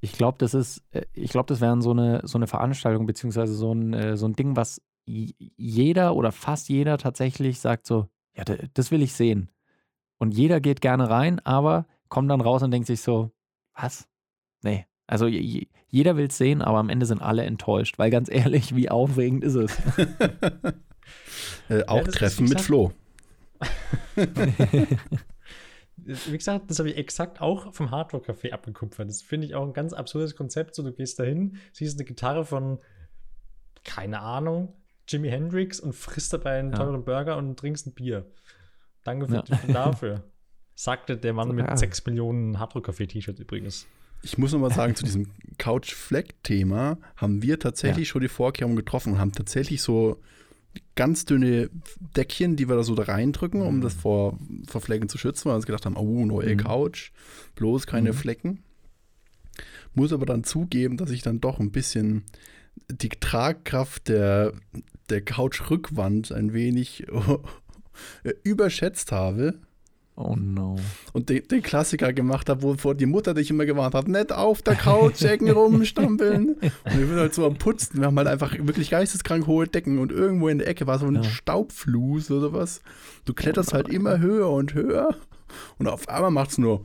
Ich glaube, das ist, äh, ich glaube, das wäre so eine, so eine Veranstaltung, beziehungsweise so ein, äh, so ein Ding, was jeder oder fast jeder tatsächlich sagt so, ja, das will ich sehen. Und jeder geht gerne rein, aber kommt dann raus und denkt sich so, was? Nee. Also jeder will es sehen, aber am Ende sind alle enttäuscht, weil ganz ehrlich, wie aufregend ist es? <laughs> <laughs> äh, auch ist, Treffen mit Flo. <laughs> Wie gesagt, das habe ich exakt auch vom Hardrock Café abgekupfert. Das finde ich auch ein ganz absurdes Konzept. So, du gehst dahin, siehst eine Gitarre von, keine Ahnung, Jimi Hendrix und frisst dabei einen Ja. teuren Burger und trinkst ein Bier. Danke für, Ja. für dafür. Sagte der Mann mit Ja. 6 Millionen Hardrock-Café-T-Shirts übrigens. Ich muss noch mal sagen, zu diesem <laughs> Couch-Fleck-Thema haben wir tatsächlich schon die Vorkehrungen getroffen und haben tatsächlich so ganz dünne Deckchen, die wir da so da reindrücken, um das vor, vor Flecken zu schützen, weil wir uns gedacht haben, oh, neue Mhm. Couch, bloß keine Mhm. Flecken. Muss aber dann zugeben, dass ich dann doch ein bisschen die Tragkraft der, der Couch-Rückwand ein wenig <laughs> überschätzt habe Oh no. und den, den Klassiker gemacht habe, wovor die Mutter dich immer gewarnt hat, nicht auf der Couch Ecken rumstampeln. <laughs> Und wir sind halt so am Putzen. Wir haben halt einfach wirklich geisteskrank hohe Decken und irgendwo in der Ecke war so ein Ja. Staubfluss oder was. Du kletterst halt immer höher und höher und auf einmal macht es nur.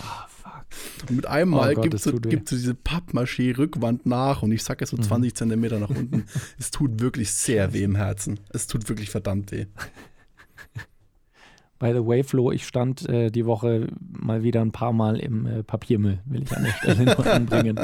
Ah, fuck. Und mit einem Oh Mal Gott, gibt es so, diese Pappmaché-Rückwand nach und ich sacke so 20 Zentimeter nach unten. Es tut wirklich sehr weh im Herzen. Es tut wirklich verdammt weh. By the way, Flo, ich stand äh, die Woche mal wieder ein paar Mal im äh, Papiermüll, will ich an der Stelle noch <laughs> anbringen.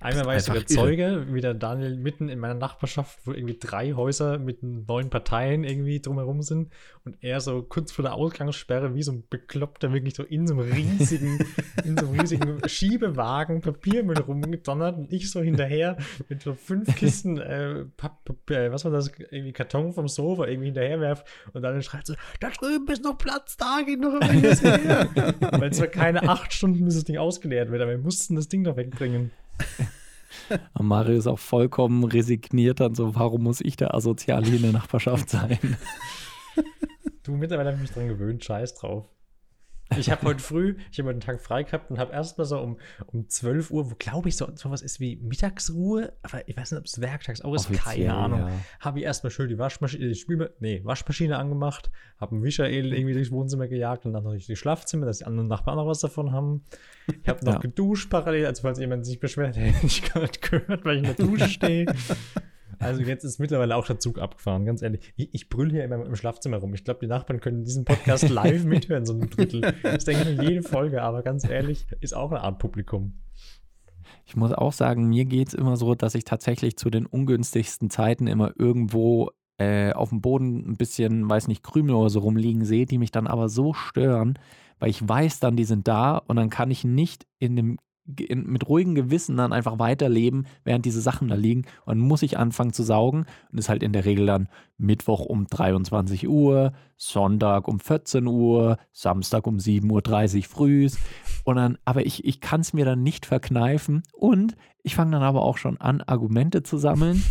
Einmal war ich sogar. Zeuge, wie der Daniel mitten in meiner Nachbarschaft, wo irgendwie drei Häuser mit neun Parteien irgendwie drumherum sind und er so kurz vor der Ausgangssperre wie so ein Bekloppter wirklich so in so einem riesigen, <laughs> in so einem riesigen Schiebewagen Papiermüll rumgedonnert und ich so hinterher mit so fünf Kisten äh, Papp- äh, was war das, irgendwie Karton vom Sofa irgendwie hinterherwerf und dann schreit so, da drüben ist noch Platz, da geht noch irgendwas her. <laughs> Weil es war keine acht Stunden, bis das Ding ausgeleert wird, aber wir mussten das Ding noch wegbringen. <laughs> Und Mario ist auch vollkommen resigniert dann so, warum muss ich der Asoziale hier in der Nachbarschaft sein? Du, mittlerweile habe ich mich dran gewöhnt, scheiß drauf. Ich habe heute früh, ich habe einen Tag frei gehabt und habe erstmal so um, um 12 Uhr, wo glaube ich so sowas ist wie Mittagsruhe, aber ich weiß nicht, ob es werktags auch ist, Offiziell, keine Ahnung. ja. Habe ich erstmal schön die Waschmaschine, die Spülma nee, Waschmaschine angemacht, habe einen Michael irgendwie durchs Wohnzimmer gejagt und dann noch durch die Schlafzimmer, dass die anderen Nachbarn noch was davon haben. Ich habe noch Ja. geduscht parallel, also falls jemand sich beschwert, <laughs> hätte ich gerade gehört, weil ich in der Dusche stehe. <laughs> Also jetzt ist mittlerweile auch der Zug abgefahren, ganz ehrlich. Ich, ich brülle hier immer im Schlafzimmer rum. Ich glaube, die Nachbarn können diesen Podcast <laughs> live mithören, so ein Drittel. Das denke ich mir jede Folge, aber ganz ehrlich, ist auch eine Art Publikum. Ich muss auch sagen, mir geht es immer so, dass ich tatsächlich zu den ungünstigsten Zeiten immer irgendwo äh, auf dem Boden ein bisschen, weiß nicht, Krümel oder so rumliegen sehe, die mich dann aber so stören, weil ich weiß dann, die sind da und dann kann ich nicht in dem mit ruhigem Gewissen dann einfach weiterleben, während diese Sachen da liegen. Und dann muss ich anfangen zu saugen. Und ist halt in der Regel dann Mittwoch um 23 Uhr, Sonntag um 14 Uhr, Samstag um 7.30 Uhr früh. Und dann, aber ich, ich kann es mir dann nicht verkneifen. Und ich fange dann aber auch schon an, Argumente zu sammeln.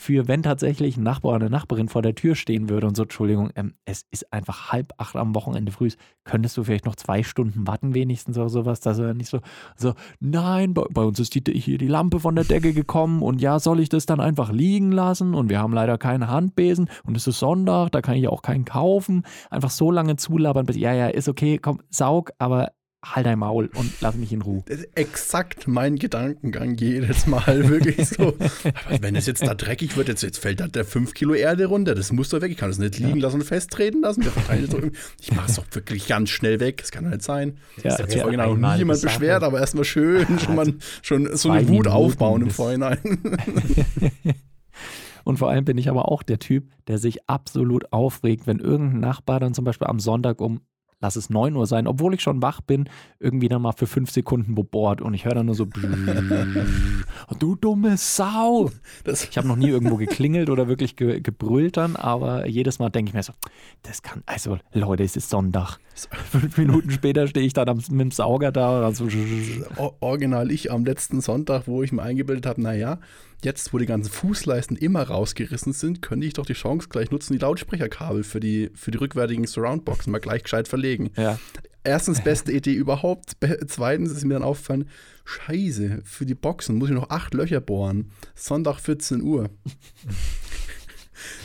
Für wenn tatsächlich ein Nachbar oder eine Nachbarin vor der Tür stehen würde und so, Entschuldigung, ähm, es ist einfach halb acht am Wochenende früh, könntest du vielleicht noch zwei Stunden warten wenigstens oder sowas, dass er nicht so, so, nein, bei, bei uns ist die, hier die Lampe von der Decke gekommen und ja, soll ich das dann einfach liegen lassen und wir haben leider keine Handbesen und es ist Sonntag, da kann ich auch keinen kaufen. Einfach so lange zulabern, bis, ja, ja, ist okay, komm, saug, aber halt dein Maul und lass mich in Ruhe. Das ist exakt mein Gedankengang jedes Mal. Wirklich so. <laughs> Aber wenn es jetzt da dreckig wird, jetzt, jetzt fällt da der 5 Kilo Erde runter. Das muss doch weg. Ich kann das nicht liegen lassen und festtreten lassen. Das. Ich mache es doch wirklich ganz schnell weg. Das kann doch nicht sein. Ja, Hat ja sich original noch nie jemand beschwert, aber erstmal schön schon, mal, schon so eine Wut Minuten aufbauen im Vorhinein. <laughs> Und vor allem bin ich aber auch der Typ, der sich absolut aufregt, wenn irgendein Nachbar dann zum Beispiel am Sonntag um, lass es 9 Uhr sein, obwohl ich schon wach bin, irgendwie dann mal für fünf Sekunden bohrt und ich höre dann nur so, <laughs> du dumme Sau. Das, Ich habe noch nie irgendwo geklingelt oder wirklich ge gebrüllt dann, aber jedes Mal denke ich mir so, das kann, also Leute, es ist Sonntag. Fünf Minuten später stehe ich dann am, mit dem Sauger da dann so, original ich am letzten Sonntag, wo ich mir eingebildet habe, naja, jetzt, wo die ganzen Fußleisten immer rausgerissen sind, könnte ich doch die Chance gleich nutzen, die Lautsprecherkabel für die, für die rückwärtigen Surroundboxen mal gleich gescheit verlegen. ja. Erstens, beste Idee überhaupt. Be zweitens ist mir dann aufgefallen, scheiße, für die Boxen muss ich noch acht Löcher bohren. Sonntag 14 Uhr. <laughs>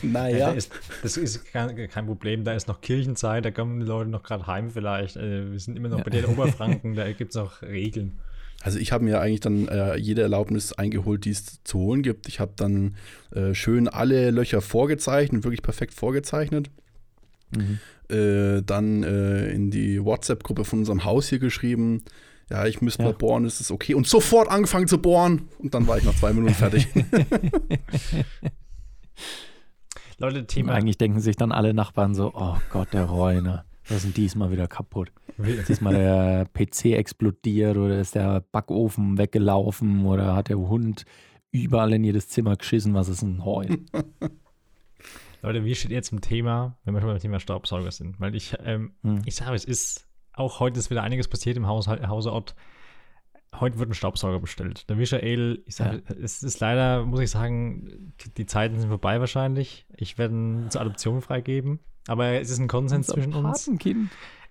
Ja. naja, ist, das ist kein, kein Problem, da ist noch Kirchenzeit, da kommen die Leute noch gerade heim vielleicht. Äh, wir sind immer noch bei den Oberfranken, <laughs> da gibt es noch Regeln. Also ich habe mir eigentlich dann äh, jede Erlaubnis eingeholt, die es zu holen gibt. Ich habe dann äh, schön alle Löcher vorgezeichnet, wirklich perfekt vorgezeichnet. Mhm. äh, dann äh, in die WhatsApp-Gruppe von unserem Haus hier geschrieben, ja, ich müsste Ja. mal bohren, ist es okay? Und sofort angefangen zu bohren. Und dann war ich nach zwei Minuten fertig. <laughs> Leute, Thema, eigentlich denken sich dann alle Nachbarn so, oh Gott, der Reuner. Was ist denn diesmal wieder kaputt? Ist diesmal der PC explodiert oder ist der Backofen weggelaufen oder hat der Hund überall in jedes Zimmer geschissen? Was ist denn heute? <laughs> Leute, wie steht ihr zum Thema, wenn wir schon beim Thema Staubsauger sind? Weil ich, ähm, hm. ich sage, es ist, auch heute ist wieder einiges passiert im Haus, Hause Ott. Heute wird ein Staubsauger bestellt. Der Michael, ich sage, ja. es ist leider, muss ich sagen, die, die, Zeiten sind vorbei wahrscheinlich. Ich werde ihn zur Adoption freigeben. Aber es ist ein Konsens zwischen uns.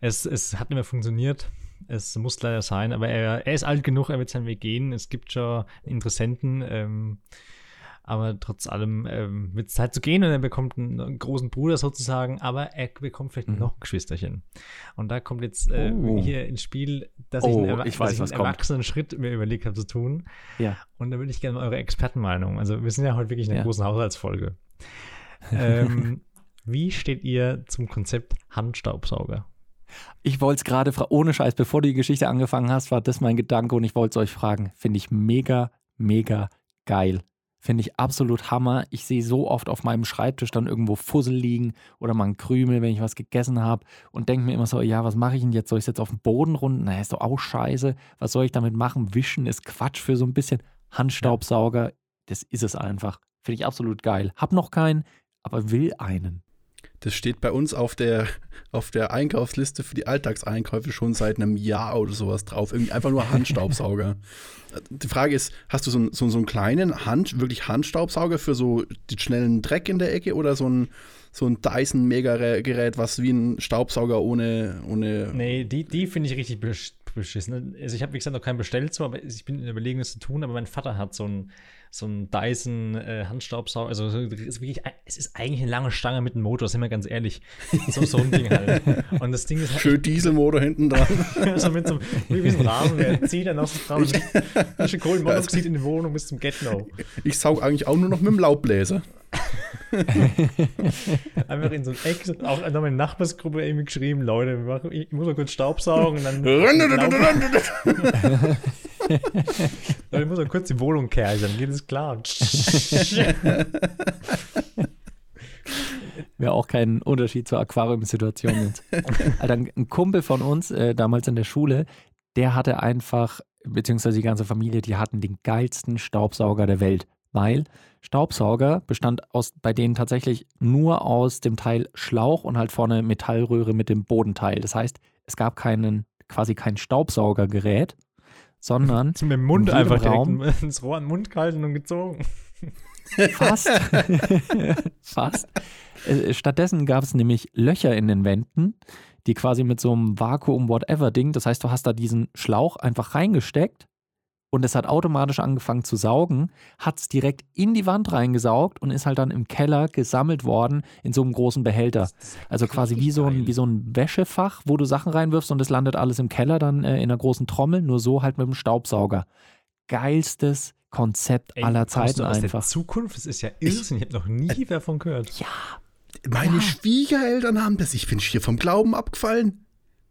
Es, es hat nicht mehr funktioniert. Es muss leider sein, aber er, er ist alt genug, er wird seinen Weg gehen. Es gibt schon Interessenten. Ähm, aber trotz allem ähm, wird es Zeit zu gehen und er bekommt einen, einen, großen Bruder sozusagen, aber er bekommt vielleicht mhm. noch ein Geschwisterchen. Und da kommt jetzt äh, oh. hier ins Spiel, dass oh, ich einen, ich weiß, ich einen erwachsenen Schritt mir überlegt habe zu tun. Ja. Und da würde ich gerne mal eure Expertenmeinung. Also wir sind ja heute wirklich in einer ja. großen Haushaltsfolge. ähm, <laughs> wie steht ihr zum Konzept Handstaubsauger? Ich wollte es gerade fragen, ohne Scheiß, bevor du die Geschichte angefangen hast, war das mein Gedanke und ich wollte es euch fragen. Finde ich mega, mega geil. Finde ich absolut Hammer. Ich sehe so oft auf meinem Schreibtisch dann irgendwo Fussel liegen oder mal ein Krümel, wenn ich was gegessen habe und denke mir immer so, ja, was mache ich denn jetzt? Soll ich es jetzt auf den Boden runden? Naja, ist doch auch scheiße. Was soll ich damit machen? Wischen ist Quatsch für so ein bisschen Handstaubsauger. Das ist es einfach. Finde ich absolut geil. Hab noch keinen, aber will einen. Das steht bei uns auf der, auf der Einkaufsliste für die Alltagseinkäufe schon seit einem Jahr oder sowas drauf. Irgendwie einfach nur Handstaubsauger. <laughs> die Frage ist, hast du so, so, so einen kleinen Hand, wirklich Handstaubsauger für so den schnellen Dreck in der Ecke oder so ein, so ein Dyson-Megagerät, was wie ein Staubsauger ohne. ohne nee, die, die finde ich richtig beschissen. Also ich habe, wie gesagt, noch keinen bestellt, so, aber ich bin in der Überlegung, das zu tun, aber mein Vater hat so ein so ein Dyson äh, Handstaubsauger. Also ist wirklich, es ist eigentlich eine lange Stange mit einem Motor, sind wir ganz ehrlich. So, so ein Ding halt. <laughs> Und das Ding ist halt. Schön Dieselmotor hinten dran. <laughs> also mit so wie so einem Rahmen, der zieht dann aus dem Rahmen. Frische Kohlenmonoxid <laughs> in die Wohnung bis zum Get-No. Ich saug eigentlich auch nur noch mit dem Laubbläser. Einfach in so ein Eck, auch an meine Nachbarsgruppe irgendwie geschrieben, Leute, ich muss mal kurz Staubsaugen und dann. <laughs> Ich muss mal kurz die Wohnung kehren, dann geht es klar. <laughs> Wäre auch kein Unterschied zur Aquarium-Situation jetzt. <laughs> Alter, ein Kumpel von uns, äh, damals in der Schule, der hatte einfach, beziehungsweise die ganze Familie, die hatten den geilsten Staubsauger der Welt weil Staubsauger bestand aus, bei denen tatsächlich nur aus dem Teil Schlauch und halt vorne Metallröhre mit dem Bodenteil. Das heißt, es gab keinen, quasi kein Staubsaugergerät, sondern. mit dem Mund einfach Raum, <laughs> ins Rohr an den Mund gehalten und gezogen. Fast. <laughs> Fast. Äh, stattdessen gab es nämlich Löcher in den Wänden, die quasi mit so einem Vakuum-Whatever-Ding, das heißt, du hast da diesen Schlauch einfach reingesteckt und es hat automatisch angefangen zu saugen, hat es direkt in die Wand reingesaugt und ist halt dann im Keller gesammelt worden in so einem großen Behälter. Also quasi wie so, ein, wie so ein Wäschefach, wo du Sachen reinwirfst und es landet alles im Keller dann äh, in einer großen Trommel, nur so halt mit dem Staubsauger. Geilstes Konzept Ey, aller Zeiten aus einfach. Der Zukunft, das ist ja irrsinnig, ich habe noch nie äh, davon gehört. Ja. Meine ja. Schwiegereltern haben das, ich bin hier vom Glauben abgefallen.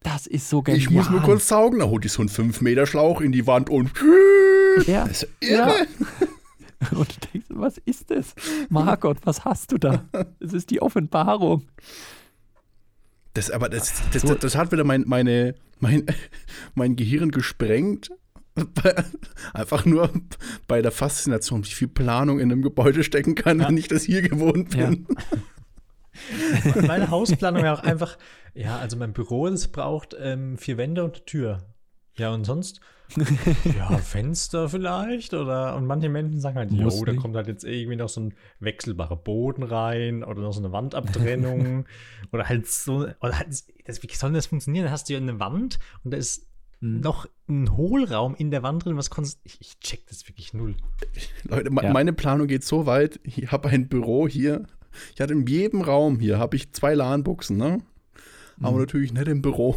Das ist so genial. Ich muss nur kurz saugen, da holt ich so einen 5 Meter Schlauch in die Wand und <laughs> ja. das ist irre. Ja. <laughs> Und du denkst, was ist das? Margot, was hast du da? Das ist die Offenbarung. Das, aber das, das, das, das hat wieder mein, meine, mein, <laughs> mein Gehirn gesprengt. Einfach nur bei der Faszination, wie viel Planung in einem Gebäude stecken kann, ja. wenn ich das hier gewohnt bin. Ja. <laughs> Meine Hausplanung wäre auch einfach, ja, also mein Büro, das braucht ähm, vier Wände und eine Tür. Ja, und sonst? <laughs> ja, Fenster vielleicht oder und manche Menschen sagen halt, jo, da kommt halt jetzt irgendwie noch so ein wechselbarer Boden rein oder noch so eine Wandabtrennung <laughs> oder halt so oder halt, das, wie soll das funktionieren? Da hast du ja eine Wand und da ist hm. noch ein Hohlraum in der Wand drin, was konntest ich, ich check das wirklich null. Leute, ja. meine Planung geht so weit, ich habe ein Büro hier ich hatte in jedem Raum hier, habe ich zwei LAN-Buchsen, ne? Aber mhm. natürlich nicht im Büro.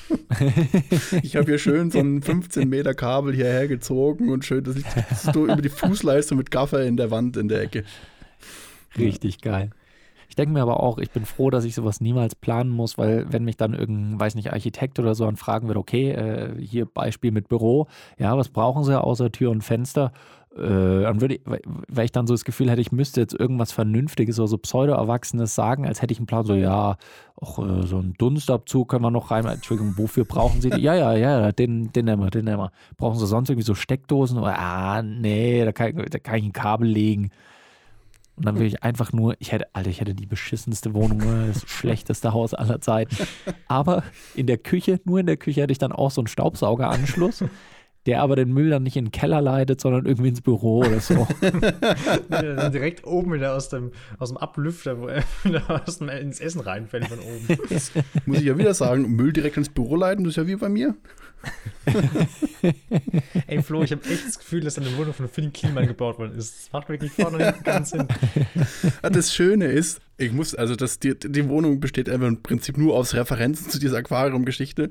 <laughs> ich habe hier schön so ein 15 Meter Kabel hierher gezogen und schön, das liegt so über die Fußleiste mit Gaffer in der Wand in der Ecke. Richtig ja. geil. Ich denke mir aber auch, ich bin froh, dass ich sowas niemals planen muss, weil wenn mich dann irgendein, weiß nicht, Architekt oder so anfragen wird, okay, äh, hier Beispiel mit Büro, ja, was brauchen Sie außer Tür und Fenster? Äh, dann würde ich, weil ich dann so das Gefühl hätte, ich müsste jetzt irgendwas Vernünftiges oder so Pseudo-Erwachsenes sagen, als hätte ich einen Plan, so, ja, auch äh, so einen Dunstabzug können wir noch rein. Entschuldigung, wofür brauchen Sie die? Ja, ja, ja, den, den nehmen wir, den nehmen wir. Brauchen Sie sonst irgendwie so Steckdosen? Oder, ah, nee, da kann, da kann ich ein Kabel legen. Und dann würde ich einfach nur, ich hätte, Alter, ich hätte die beschissenste Wohnung, das schlechteste Haus aller Zeiten. Aber in der Küche, nur in der Küche hätte ich dann auch so einen Staubsaugeranschluss der aber den Müll dann nicht in den Keller leitet, sondern irgendwie ins Büro oder so. <laughs> direkt oben wieder aus dem, aus dem Ablüfter, wo er <laughs> aus dem, ins Essen reinfällt von oben. <laughs> muss ich ja wieder sagen, Müll direkt ins Büro leiten, das ist ja wie bei mir. Ey Flo, ich habe echt das Gefühl, dass eine Wohnung von Finn Kliman gebaut worden ist. Das macht wirklich vorne keinen Sinn. Das Schöne ist, ich muss, also das, die, die Wohnung besteht einfach im Prinzip nur aus Referenzen zu dieser Aquarium-Geschichte.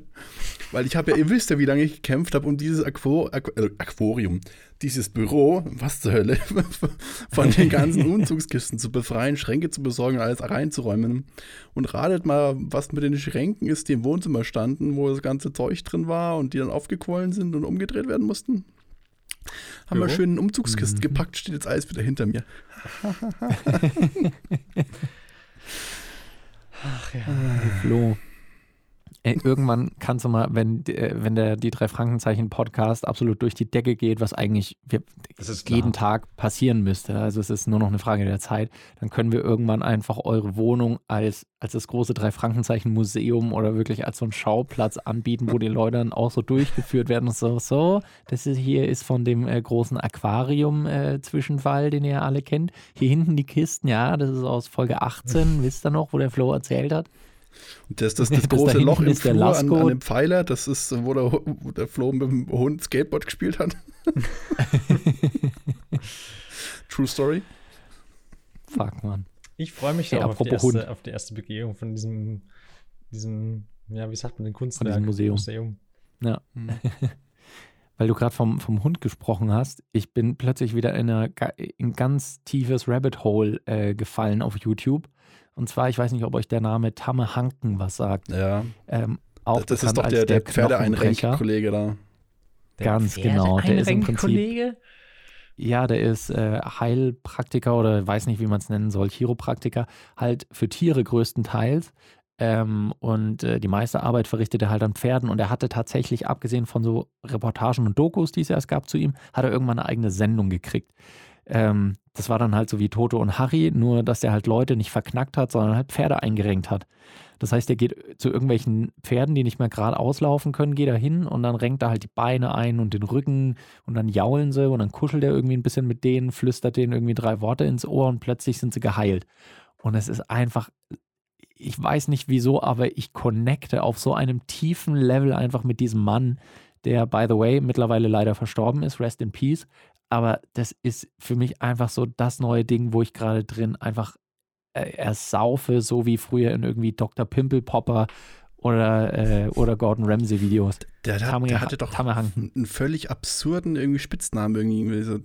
Weil ich habe ja, ihr wisst ja, wie lange ich gekämpft habe, um dieses Aqu Aqu äh, Aquarium, dieses Büro, was zur Hölle, <laughs> von den ganzen <laughs> Umzugskisten zu befreien, Schränke zu besorgen, alles reinzuräumen. Und ratet mal, was mit den Schränken ist, die im Wohnzimmer standen, wo das ganze Zeug drin war und die dann aufgequollen sind und umgedreht werden mussten. Haben wir schön in Umzugskisten mhm. gepackt, steht jetzt alles wieder hinter mir. <laughs> Ach ja. Flo. Irgendwann kannst du mal, wenn, äh, wenn der die drei Frankenzeichen Podcast absolut durch die Decke geht, was eigentlich jeden Tag passieren müsste, also es ist nur noch eine Frage der Zeit, dann können wir irgendwann einfach eure Wohnung als, als das große drei Frankenzeichen Museum oder wirklich als so ein Schauplatz anbieten, wo die Leute dann auch so durchgeführt werden und so, so, das ist, hier ist von dem äh, großen Aquarium-Zwischenfall, äh, den ihr alle kennt. Hier hinten die Kisten, ja, das ist aus Folge 18, wisst ihr noch, wo der Flo erzählt hat. Und das, das, <laughs> das, das große Loch im Flur an, an, dem Pfeiler, das ist, wo der, wo der Flo mit dem Hund Skateboard gespielt hat. <laughs> True Story. Fuck, man. Ich freue mich hey, auf, die erste, auf die erste Begehung von diesem, diesem, ja, wie sagt man, den Kunstwerk? Von Museum. Museum. Ja. Hm. <laughs> Weil du gerade vom, vom Hund gesprochen hast, ich bin plötzlich wieder in, eine, in ein ganz tiefes Rabbit Hole äh, gefallen auf YouTube und zwar, ich weiß nicht, ob euch der Name Tamme Hanken was sagt. Ja. Ähm, auch das ist doch der, der, der Pferdeeinrenk-Kollege da. Der Ganz genau. Der ist im Prinzip. Ja, der ist äh, Heilpraktiker oder weiß nicht, wie man es nennen soll, Chiropraktiker, halt für Tiere größtenteils. Ähm, und äh, die meiste Arbeit verrichtet er halt an Pferden. Und er hatte tatsächlich, abgesehen von so Reportagen und Dokus, die es erst gab zu ihm, hat er irgendwann eine eigene Sendung gekriegt. Ähm, das war dann halt so wie Toto und Harry, nur dass er halt Leute nicht verknackt hat, sondern halt Pferde eingerenkt hat. Das heißt, er geht zu irgendwelchen Pferden, die nicht mehr gerade auslaufen können, geht er hin und dann renkt er halt die Beine ein und den Rücken und dann jaulen sie und dann kuschelt er irgendwie ein bisschen mit denen, flüstert denen irgendwie drei Worte ins Ohr und plötzlich sind sie geheilt. Und es ist einfach, ich weiß nicht wieso, aber ich connecte auf so einem tiefen Level einfach mit diesem Mann, der, by the way, mittlerweile leider verstorben ist, rest in peace, aber das ist für mich einfach so das neue Ding, wo ich gerade drin einfach äh, ersaufe, so wie früher in irgendwie Dr. Pimple Popper oder, äh, oder Gordon Ramsay Videos. Der, der, der hatte doch einen völlig absurden irgendwie Spitznamen, irgendwie so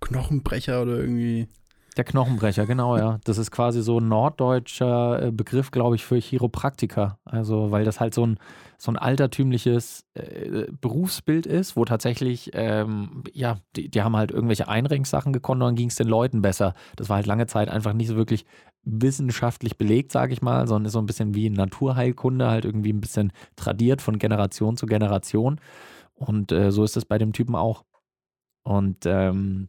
Knochenbrecher oder irgendwie. Der Knochenbrecher, genau, ja. Das ist quasi so ein norddeutscher äh, Begriff, glaube ich, für Chiropraktiker. Also, weil das halt so ein, so ein altertümliches äh, Berufsbild ist, wo tatsächlich, ähm, ja, die, die, haben halt irgendwelche Einrenksachen gekonnt und dann ging es den Leuten besser. Das war halt lange Zeit einfach nicht so wirklich wissenschaftlich belegt, sage ich mal, sondern ist so ein bisschen wie Naturheilkunde, halt irgendwie ein bisschen tradiert von Generation zu Generation. Und äh, so ist es bei dem Typen auch. Und ähm,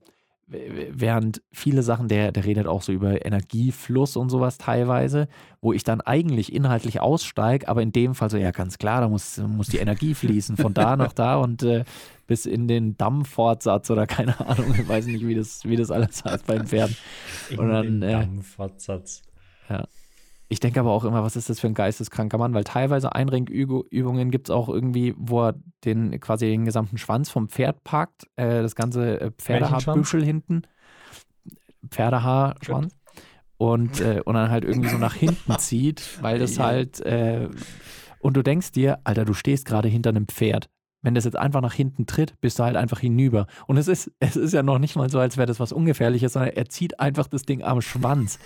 während viele Sachen, der, der redet auch so über Energiefluss und sowas teilweise, wo ich dann eigentlich inhaltlich aussteige, aber in dem Fall so, ja ganz klar, da muss, muss die Energie <laughs> fließen, von da nach da und äh, bis in den Dammfortsatz oder keine Ahnung, ich weiß nicht, wie das, wie das alles heißt beim Pferden. In und dann, den äh, Dammfortsatz. Ja. Ich denke aber auch immer, was ist das für ein geisteskranker Mann? Weil teilweise Einrenkübungen gibt es auch irgendwie, wo er den quasi den gesamten Schwanz vom Pferd packt, äh, das ganze äh, Pferdehaarbüschel hinten, Pferdehaarschwanz und, äh, und dann halt irgendwie so nach hinten zieht, weil das <laughs> halt äh, und du denkst dir, Alter, du stehst gerade hinter einem Pferd. Wenn das jetzt einfach nach hinten tritt, bist du halt einfach hinüber. Und es ist, es ist ja noch nicht mal so, als wäre das was Ungefährliches, sondern er zieht einfach das Ding am Schwanz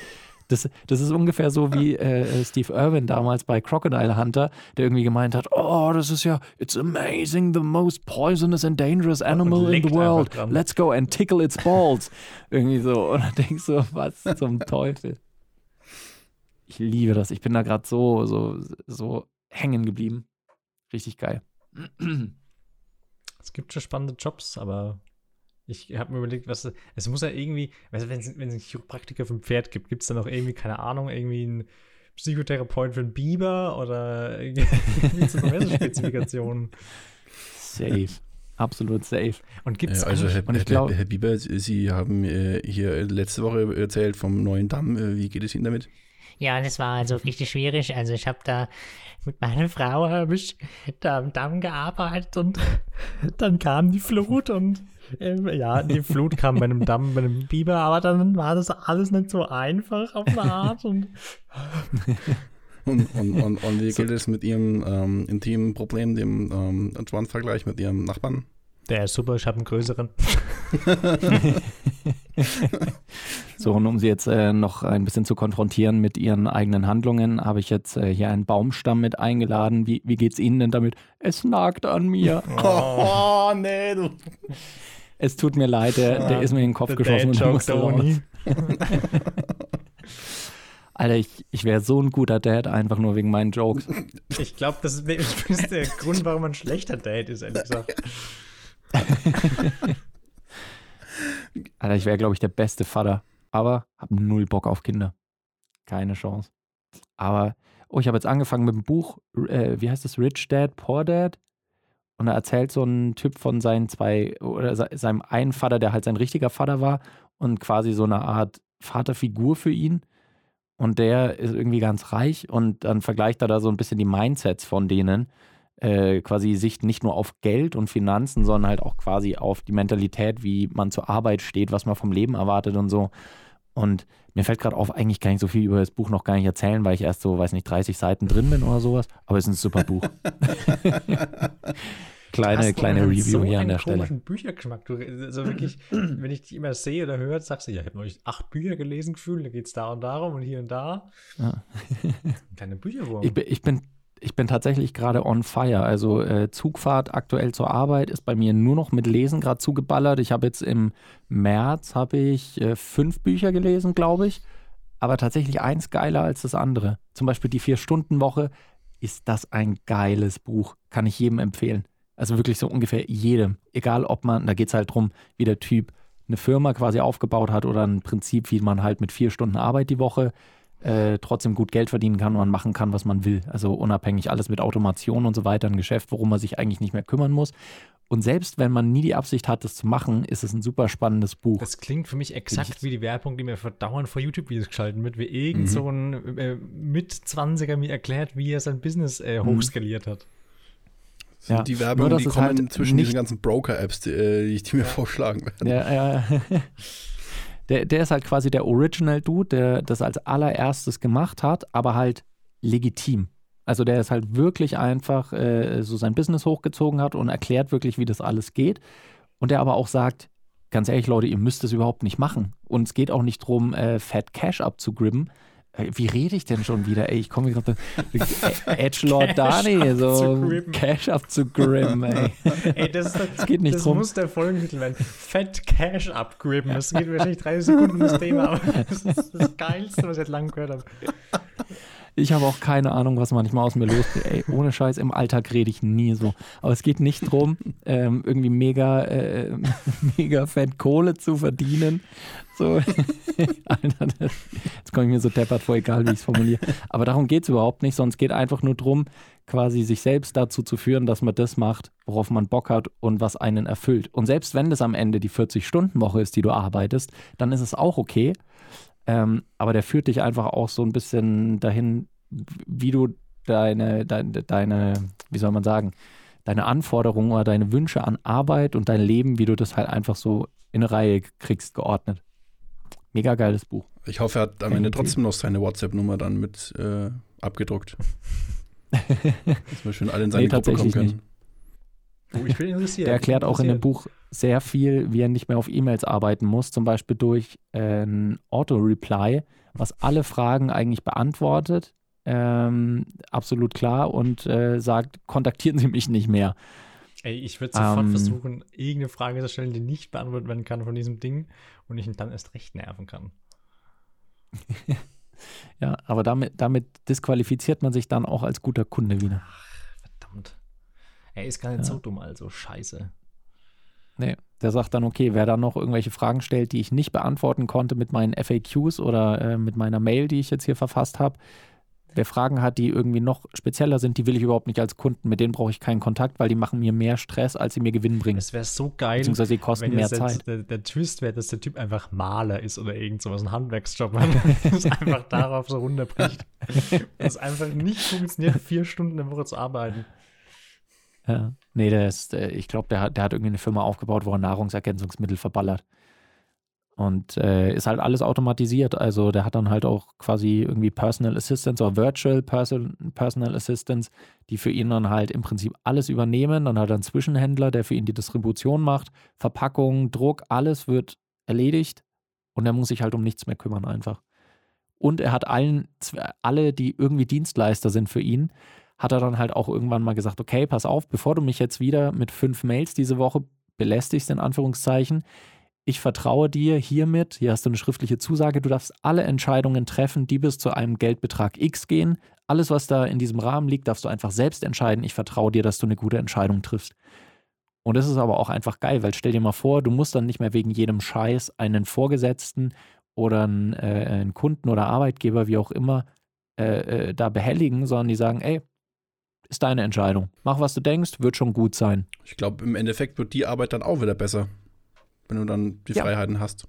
Das, das ist ungefähr so wie äh, Steve Irwin damals bei Crocodile Hunter, der irgendwie gemeint hat, oh, das ist ja, it's amazing, the most poisonous and dangerous animal in the world. Let's go and tickle its balls. <laughs> irgendwie so. Und dann denkst du, was zum Teufel. Ich liebe das. Ich bin da gerade so, so, so hängen geblieben. Richtig geil. Es gibt schon spannende Jobs, aber ich habe mir überlegt, was es muss ja irgendwie, also wenn es einen Chiropraktiker für ein Pferd gibt, gibt es da noch irgendwie, keine Ahnung, irgendwie einen Psychotherapeut für einen Biber oder irgendwie <laughs> so Spezifikationen. Safe. Absolut safe. Und gibt's ja, also Herr, und ich glaub, Herr, Herr Bieber, Sie haben äh, hier letzte Woche erzählt vom neuen Damm. Äh, wie geht es Ihnen damit? Ja, das war also richtig schwierig. Also ich habe da mit meiner Frau habe ich da am Damm gearbeitet und <laughs> dann kam die Flut und ähm, ja, die Flut kam bei einem Damm, bei einem Biber, aber dann war das alles nicht so einfach auf eine Art und <laughs> und, und, und, und, wie geht es mit Ihrem ähm, intimen Problem, dem ähm, Schwanzvergleich mit Ihrem Nachbarn? Der ist super, ich habe einen größeren. <laughs> so, und um sie jetzt äh, noch ein bisschen zu konfrontieren mit ihren eigenen Handlungen, habe ich jetzt äh, hier einen Baumstamm mit eingeladen. Wie, wie es Ihnen denn damit? Es nagt an mir. Oh, <laughs> oh nee, du. Es tut mir leid, der, der ist mir in den Kopf The geschossen und <laughs> musste raus. Alter, ich, ich wäre so ein guter Dad, einfach nur wegen meinen Jokes. Ich glaube, das ist der Grund, warum man ein schlechter Dad ist, ehrlich gesagt. <laughs> Alter, ich wäre, glaube ich, der beste Vater. Aber habe null Bock auf Kinder. Keine Chance. Aber, oh, ich habe jetzt angefangen mit dem Buch, äh, wie heißt das? Rich Dad, Poor Dad? Und da erzählt so ein Typ von seinen zwei, oder seinem einen Vater, der halt sein richtiger Vater war und quasi so eine Art Vaterfigur für ihn. Und der ist irgendwie ganz reich und dann vergleicht er da so ein bisschen die Mindsets von denen äh, quasi sich nicht nur auf Geld und Finanzen, sondern halt auch quasi auf die Mentalität, wie man zur Arbeit steht, was man vom Leben erwartet und so. Und mir fällt gerade auf, eigentlich kann ich so viel über das Buch noch gar nicht erzählen, weil ich erst so, weiß nicht, 30 Seiten drin bin oder sowas. Aber es ist ein super Buch. <laughs> <laughs> kleine, kleine Review so hier an der Stelle. Büchergeschmack. Du, also wirklich, <clears throat> wenn ich dich immer sehe oder höre, sagst du, ja, ich habe neulich acht Bücher gelesen gefühlt, da geht es da und darum und hier und da. Ja. Kleine Bücherwurm. Ich bin, ich bin ich bin tatsächlich gerade on fire. Also äh, Zugfahrt aktuell zur Arbeit ist bei mir nur noch mit Lesen gerade zugeballert. Ich habe jetzt im März habe ich äh, fünf Bücher gelesen, glaube ich. Aber tatsächlich eins geiler als das andere. Zum Beispiel die Vier-Stunden-Woche ist das ein geiles Buch. Kann ich jedem empfehlen. Also wirklich so ungefähr jedem. Egal ob man, da geht es halt darum, wie der Typ eine Firma quasi aufgebaut hat oder ein Prinzip, wie man halt mit vier Stunden Arbeit die Woche äh, trotzdem gut Geld verdienen kann und man machen kann, was man will. Also unabhängig alles mit Automation und so weiter, ein Geschäft, worum man sich eigentlich nicht mehr kümmern muss. Und selbst wenn man nie die Absicht hat, das zu machen, ist es ein super spannendes Buch. Das klingt für mich exakt wie die Werbung, die mir verdauernd vor YouTube-Videos geschalten wird, wie irgend mhm. so ein äh, Mit-20er mir erklärt, wie er sein Business äh, mhm. hochskaliert hat. Ja. Die Werbung, Nur, die kommen halt zwischen diesen ganzen Broker-Apps, die, äh, die, mir ja. vorschlagen werden. Ja, ja. <laughs> der, der ist halt quasi der Original-Dude, der das als allererstes gemacht hat, aber halt legitim. Also der ist halt wirklich einfach äh, so sein Business hochgezogen hat und erklärt wirklich, wie das alles geht. Und der aber auch sagt, ganz ehrlich, Leute, ihr müsst es überhaupt nicht machen. Und es geht auch nicht darum, äh, Fat Cash abzugribben, wie rede ich denn schon wieder? Ey, ich komme gerade. <laughs> Edgelord Dani, so Cash up zu Grim, ey. <laughs> ey das, das geht nicht das drum. muss der Folgentitel werden. Fett Cash abgribben. Das geht wahrscheinlich drei Sekunden das Thema, aber <laughs> das ist das Geilste, was ich seit langem gehört habe. Ich habe auch keine Ahnung, was manchmal aus mir losgeht. Ey, ohne Scheiß, im Alltag rede ich nie so. Aber es geht nicht darum, ähm, irgendwie mega, äh, <laughs> mega fett Kohle zu verdienen. So, <laughs> Alter, das, jetzt komme ich mir so deppert vor, egal wie ich es formuliere. Aber darum geht es überhaupt nicht, sondern es geht einfach nur darum, quasi sich selbst dazu zu führen, dass man das macht, worauf man Bock hat und was einen erfüllt. Und selbst wenn das am Ende die 40-Stunden-Woche ist, die du arbeitest, dann ist es auch okay. Ähm, aber der führt dich einfach auch so ein bisschen dahin, wie du deine, deine, deine, wie soll man sagen, deine Anforderungen oder deine Wünsche an Arbeit und dein Leben, wie du das halt einfach so in eine Reihe kriegst, geordnet. Mega geiles Buch. Ich hoffe, er hat am Ende trotzdem noch seine WhatsApp-Nummer dann mit äh, abgedruckt. <laughs> Dass wir schön alle in seine nee, Gruppe kommen können. Nicht. Oh, ich bin interessiert. Der erklärt auch in dem. Buch sehr viel, wie er nicht mehr auf E-Mails arbeiten muss, zum Beispiel durch äh, ein Auto-Reply, was alle Fragen eigentlich beantwortet, ähm, absolut klar und äh, sagt, kontaktieren Sie mich nicht mehr. Ey, ich würde sofort Ähm, versuchen, irgendeine Frage zu stellen, die nicht beantwortet werden kann von diesem Ding und ich ihn dann erst recht nerven kann. <laughs> Ja, aber damit, damit disqualifiziert man sich dann auch als guter Kunde wieder. Er ist gar nicht Ja. so dumm, also scheiße. Nee, der sagt dann, okay, wer da noch irgendwelche Fragen stellt, die ich nicht beantworten konnte mit meinen FAQs oder äh, mit meiner Mail, die ich jetzt hier verfasst habe, wer Fragen hat, die irgendwie noch spezieller sind, die will ich überhaupt nicht als Kunden, mit denen brauche ich keinen Kontakt, weil die machen mir mehr Stress, als sie mir Gewinn bringen. Es wäre so geil, Beziehungsweise die kosten mehr Zeit. Der, der Twist wäre, dass der Typ einfach Maler ist oder irgend sowas, ein Handwerksjob hat. <laughs> das einfach darauf so runterbricht. <laughs> Es einfach nicht funktioniert, vier Stunden in der Woche zu arbeiten. Ja. Nee, der ist, äh, ich glaube, der hat, der hat irgendwie eine Firma aufgebaut, wo er Nahrungsergänzungsmittel verballert. Und äh, ist halt alles automatisiert. Also der hat dann halt auch quasi irgendwie Personal Assistants oder Virtual Person, Personal Assistants, die für ihn dann halt im Prinzip alles übernehmen. Dann hat er einen Zwischenhändler, der für ihn die Distribution macht. Verpackung, Druck, alles wird erledigt. Und er muss sich halt um nichts mehr kümmern einfach. Und er hat allen, alle, die irgendwie Dienstleister sind für ihn, hat er dann halt auch irgendwann mal gesagt, okay, pass auf, bevor du mich jetzt wieder mit fünf Mails diese Woche belästigst, in Anführungszeichen, ich vertraue dir hiermit, hier hast du eine schriftliche Zusage, du darfst alle Entscheidungen treffen, die bis zu einem Geldbetrag X gehen. Alles, was da in diesem Rahmen liegt, darfst du einfach selbst entscheiden. Ich vertraue dir, dass du eine gute Entscheidung triffst. Und das ist aber auch einfach geil, weil stell dir mal vor, du musst dann nicht mehr wegen jedem Scheiß einen Vorgesetzten oder einen, äh, einen Kunden oder Arbeitgeber, wie auch immer, äh, äh, da behelligen, sondern die sagen, ey, ist deine Entscheidung. Mach, was du denkst, wird schon gut sein. Ich glaube, im Endeffekt wird die Arbeit dann auch wieder besser, wenn du dann die Ja. Freiheiten hast.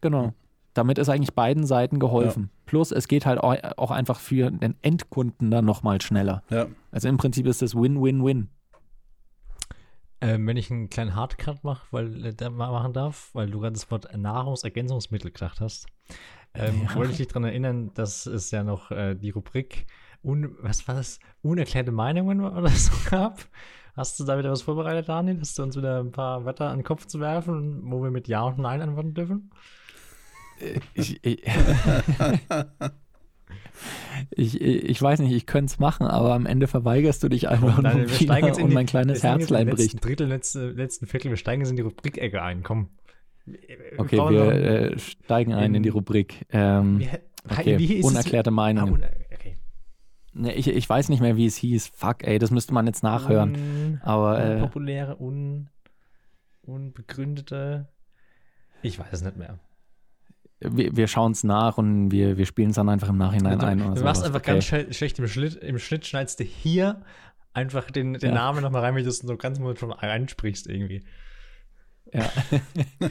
Genau. Damit ist eigentlich beiden Seiten geholfen. Plus, es geht halt au- auch einfach für den Endkunden dann nochmal schneller. Ja. Also im Prinzip ist das Win-Win-Win. Ähm, wenn ich einen kleinen Hardcut mache, weil äh, machen darf, weil du gerade das Wort Nahrungsergänzungsmittel gedacht hast, ähm, Ja. wollte ich dich daran erinnern, dass es ja noch äh, die Rubrik un, was war das? Unerklärte Meinungen oder <laughs> so gab. Hast du da wieder was vorbereitet, Daniel? Hast du uns wieder ein paar Wörter an den Kopf zu werfen, wo wir mit Ja und Nein antworten dürfen? Ich, ich, <laughs> ich, ich weiß nicht, ich könnte es machen, aber am Ende verweigerst du dich einfach Daniel, und, wir steigen jetzt in und die, mein kleines wir sind jetzt Herzlein im letzten bricht. Drittel, letzte, letzten Viertel, wir steigen jetzt in die Rubrik-Ecke ein, komm. Okay, brauchen wir äh, steigen ein in die in- Rubrik. Ähm, Wie- okay, wie hieß es? unerklärte Ah, Meinungen. un okay. Ne, ich, ich weiß nicht mehr, wie es hieß. Fuck, ey, das müsste man jetzt nachhören. Un, Aber äh, unpopuläre, un, unbegründete. Ich weiß es nicht mehr. wir, wir schauen es nach und wir, wir spielen es dann einfach im Nachhinein du ein. Oder du machst einfach okay. ganz schle schlecht im Schnitt. Im Schnitt schneidest du hier einfach den, den Ja. Namen nochmal rein, wie du es so ganz mal schon reinsprichst irgendwie. Ja. <laughs> <laughs>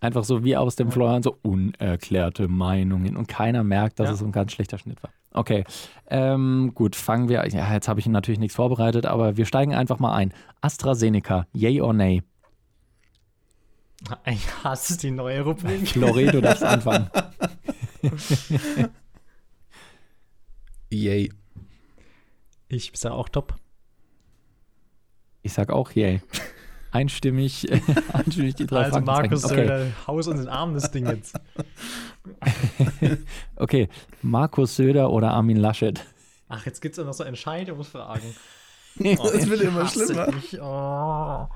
Einfach so wie aus dem Florian, so unerklärte Meinungen und keiner merkt, dass Ja. es so ein ganz schlechter Schnitt war. Okay, ähm, gut, fangen wir, ja, jetzt habe ich natürlich nichts vorbereitet, aber wir steigen einfach mal ein. AstraZeneca, yay or nay? <laughs> Ich hasse die neue Rubrik. Flore, du darfst anfangen. <laughs> Yay. Ich sage auch top. Ich sag auch yay. Einstimmig, <laughs> einstimmig die drei Also. Markus, okay. Söder, haus uns in den Arm das Ding jetzt. <laughs> okay, Markus Söder oder Armin Laschet? Ach, jetzt gibt es ja noch so Entscheidungsfragen. <laughs> das wird immer schlimmer. Oh.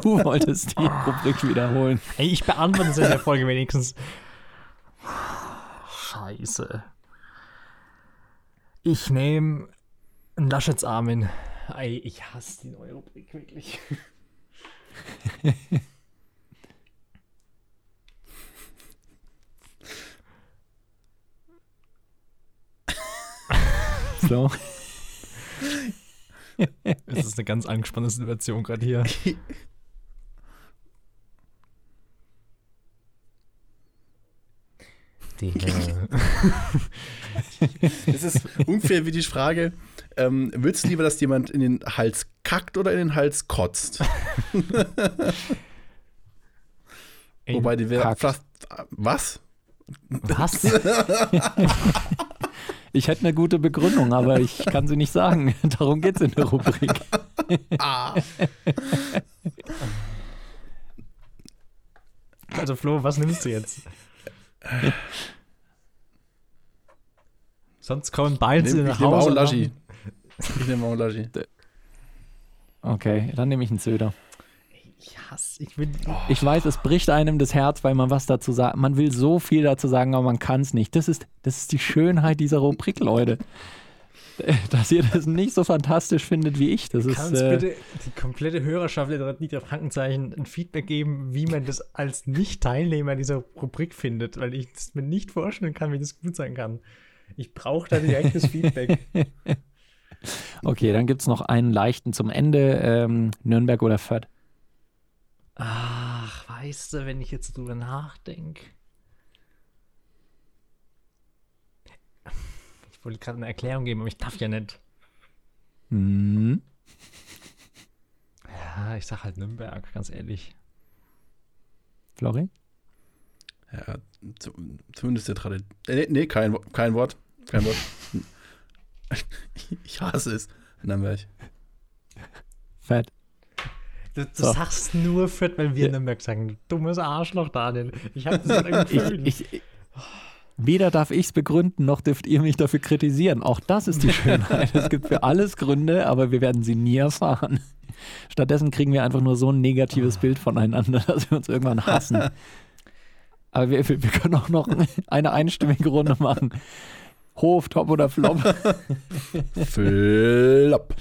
Du wolltest die Rubrik wiederholen. Ey, ich beantworte es in der Folge wenigstens. Scheiße. Ich nehme einen Laschets Armin. Ey, ich hasse die neue Rubrik wirklich. So. Es ist eine ganz angespannte Situation gerade hier. Die, äh, <laughs> Das ist ungefähr wie die Frage, ähm, willst du lieber, dass jemand in den Hals kackt oder in den Hals kotzt? Wobei die wäre. Was? was? Ich hätte eine gute Begründung, aber ich kann sie nicht sagen. Darum geht es in der Rubrik. Also Flo, was nimmst du jetzt? Sonst kommen beide Nehm, nach ich nehme auch Hause. und Laschi. Ich nehme auch Laschi. <laughs> Okay, dann nehme ich einen Söder. Ich hasse, ich will. Ich weiß, es bricht einem das Herz, weil man was dazu sagt. Man will so viel dazu sagen, aber man kann es nicht. Das ist, das ist die Schönheit dieser Rubrik, Leute. <laughs> Dass ihr das nicht so fantastisch findet wie ich. Das ist. Kann uns Äh, bitte die komplette Hörerschaft der Nieder Frankenzeichen ein Feedback geben, wie man das als Nicht-Teilnehmer dieser Rubrik findet, weil ich es mir nicht vorstellen kann, wie das gut sein kann. Ich brauche da direktes Feedback. <laughs> okay, dann gibt es noch einen leichten zum Ende. Ähm, Nürnberg oder Fürth? Ach, weißt du, wenn ich jetzt drüber nachdenke. Ich wollte gerade eine Erklärung geben, aber ich darf ja nicht. Hm. Ja, ich sag halt Nürnberg, ganz ehrlich. Flori? Ja, zu, zumindest der Tradition. Nee, nee, kein, kein Wort. Kein Wort. <laughs> ich hasse es. Nürnberg. Fett. Du, du So. sagst nur Fürth, weil wir Ja. Nürnberg sagen. Du dummes Arschloch, Daniel. Ich hab das ein Gefühl. Ich, ich, weder darf ich es begründen, noch dürft ihr mich dafür kritisieren. Auch das ist die <laughs> Schönheit. es gibt für alles Gründe, aber wir werden sie nie erfahren. Stattdessen kriegen wir einfach nur so ein negatives Bild voneinander, <laughs> dass wir uns irgendwann hassen. Aber wir, wir wir können auch noch eine einstimmige Runde machen. Hof, Top oder Flop? <laughs> Flop.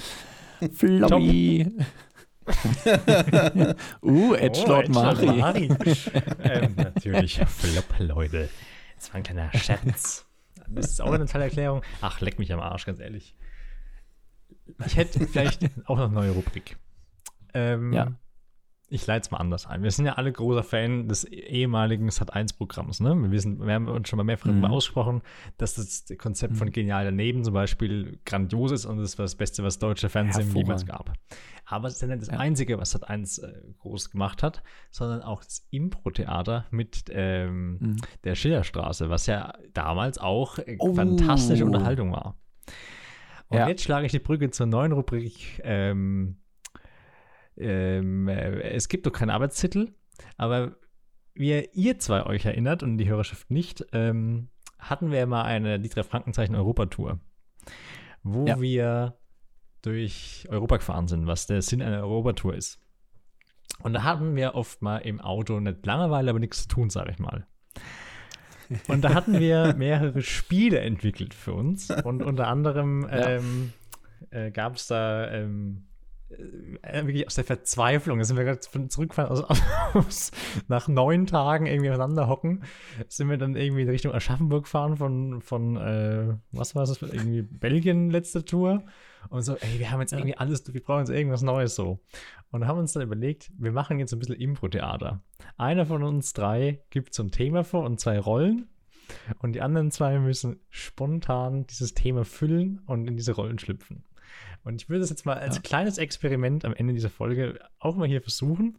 Floppy. <laughs> uh, Edgelord Oh, Mari. Mari. ähm, natürlich, Flop, Leute. Das war ein kleiner Scherz. Das ist auch eine tolle Erklärung. Ach, leck mich am Arsch, ganz ehrlich. Ich hätte vielleicht auch noch eine neue Rubrik. Ähm, Ja. Ich leite es mal anders ein. Wir sind ja alle großer Fan des ehemaligen Sat1-Programms. Ne? Wir, wissen, wir haben uns schon mal mehrfach Mhm. darüber ausgesprochen, dass das Konzept von Genial daneben zum Beispiel grandios ist und das war das Beste, was deutsche Fernsehen jemals gab. Aber es ist ja nicht das Ja. Einzige, was Sat1 äh, groß gemacht hat, sondern auch das Impro-Theater mit ähm, Mhm. der Schillerstraße, was ja damals auch äh, Oh. fantastische Unterhaltung war. Und Ja. jetzt schlage ich die Brücke zur neuen Rubrik. Ähm, ähm, äh, es gibt doch keinen Arbeitstitel, aber wie ihr zwei euch erinnert und die Hörerschaft nicht, ähm, hatten wir mal eine die drei Frankenzeichen Europatour, wo Ja. wir durch Europa gefahren sind, was der Sinn einer Europatour ist. Und da hatten wir oft mal im Auto nicht Langeweile, aber nichts zu tun, sage ich mal. Und da hatten wir <laughs> mehrere Spiele entwickelt für uns. Und unter anderem ähm, äh, gab es da ähm, äh, wirklich aus der Verzweiflung, da sind wir gerade von- zurückgefahren aus, <laughs> aus, nach neun Tagen irgendwie aufeinander hocken, sind wir dann irgendwie in Richtung Aschaffenburg gefahren von, von äh, was war das, irgendwie Belgien letzte Tour. Und so, ey, wir haben jetzt irgendwie alles, wir brauchen jetzt irgendwas Neues so. Und haben uns dann überlegt, wir machen jetzt ein bisschen Impro-Theater. Einer von uns drei gibt so ein Thema vor und zwei Rollen. Und die anderen zwei müssen spontan dieses Thema füllen und in diese Rollen schlüpfen. Und ich würde das jetzt mal als Ja. kleines Experiment am Ende dieser Folge auch mal hier versuchen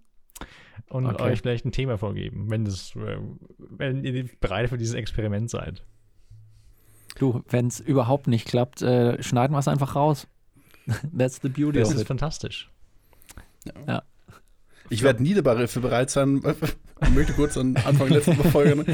und Okay. euch vielleicht ein Thema vorgeben, wenn, das, äh, wenn ihr bereit für dieses Experiment seid. Du, wenn es überhaupt nicht klappt, äh, schneiden wir es einfach raus. <laughs> That's the beauty Das of ist it. fantastisch. Ich werde nie dafür bereit sein. Ich möchte kurz an Anfang letzter Folge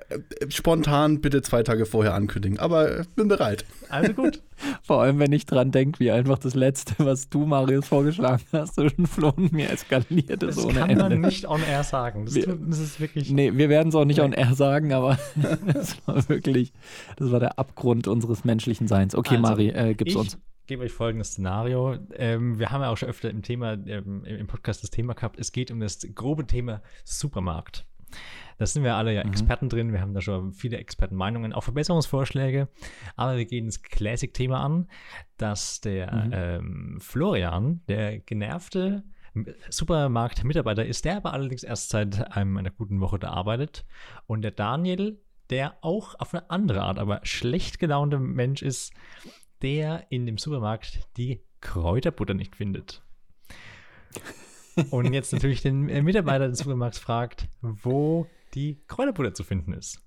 <laughs> spontan bitte zwei Tage vorher ankündigen. Aber ich bin bereit. Also gut. Vor allem, wenn ich dran denke, wie einfach das Letzte, was du, Marius, vorgeschlagen hast, zwischen Flo und mir eskaliert ist Das ohne kann Ende. man nicht on air sagen. Das, Wir- tut- das ist wirklich. Nee, wir werden es auch nicht on air sagen, aber <laughs> das war wirklich, das war der Abgrund unseres menschlichen Seins. Okay, Also, Mari, äh, gib's ich uns. Gebe euch folgendes Szenario. Ähm, wir haben ja auch schon öfter im Thema, ähm, im Podcast das Thema gehabt. Es geht um das grobe Thema Supermarkt. Da sind wir alle ja Mhm. Experten drin. Wir haben da schon viele Expertenmeinungen, auch Verbesserungsvorschläge. Aber wir gehen das Classic-Thema an, dass der Mhm. ähm, Florian, der genervte Supermarkt-Mitarbeiter ist, der aber allerdings erst seit einem, einer guten Woche da arbeitet. Und der Daniel, der auch auf eine andere Art, aber schlecht gelaunte Mensch ist, der in dem Supermarkt die Kräuterbutter nicht findet. Und jetzt natürlich den äh, Mitarbeiter des Supermarkts fragt, wo die Kräuterbutter zu finden ist.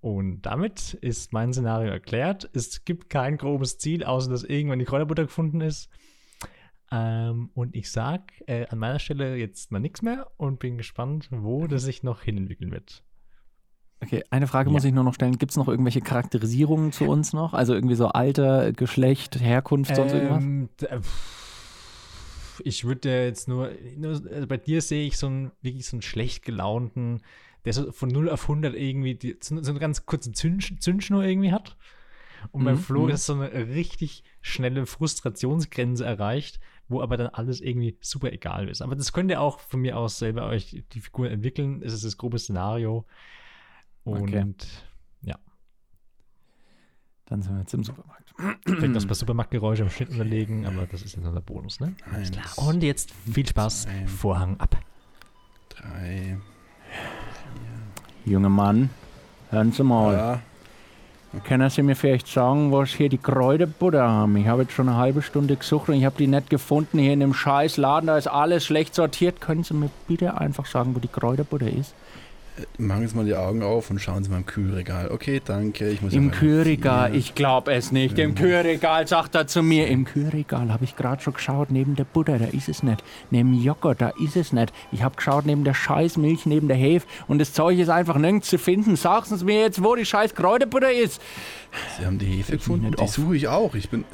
Und damit ist mein Szenario erklärt. Es gibt kein grobes Ziel, außer dass irgendwann die Kräuterbutter gefunden ist. Ähm, und ich sage äh, an meiner Stelle jetzt mal nichts mehr und bin gespannt, wo das sich noch hinentwickeln wird. Okay, eine Frage muss ich nur noch stellen. Gibt es noch irgendwelche Charakterisierungen zu uns noch? Also irgendwie so Alter, Geschlecht, Herkunft, sonst irgendwas? Ähm, d- äh, ich würde jetzt nur, nur also bei dir sehe ich so einen wirklich so einen schlecht gelaunten, der so von 0 auf 100 irgendwie die, so, so eine ganz kurze Zünd, Zündschnur irgendwie hat. Und beim Mhm, Flo mhm. ist so eine richtig schnelle Frustrationsgrenze erreicht, wo aber dann alles irgendwie super egal ist. Aber das könnt ihr auch von mir aus selber euch die Figur entwickeln. Es ist das grobe Szenario. Und Okay. ja, Dann sind wir jetzt im Supermarkt. vielleicht das paar Supermarktgeräusche im Schnitt unterlegen, aber das ist nur der Bonus, ne? Eins, Und jetzt viel Spaß. zwei, Vorhang ab. drei. Junger Mann, hören Sie mal. Ja, Können Sie mir vielleicht sagen, was hier die Kräuterbutter haben? Ich habe jetzt schon eine halbe Stunde gesucht und ich habe die nicht gefunden hier in dem scheiß Laden. Da ist alles schlecht sortiert. Können Sie mir bitte einfach sagen, wo die Kräuterbutter ist? Machen Sie mal die Augen auf und schauen Sie mal im Kühlregal. Okay, danke. Ich muss Im Kühlregal, ich glaube es nicht. Im Kühlregal, sagt er zu mir. Im Kühlregal habe ich gerade schon geschaut, neben der Butter, da ist es nicht. Neben Joghurt, da ist es nicht. Ich habe geschaut neben der Scheißmilch, neben der Hefe und das Zeug ist einfach nirgends zu finden. Sagen Sie mir jetzt, wo die scheiß Kräuterbutter ist. Sie haben die Hefe gefunden. Die suche ich auch. Ich bin.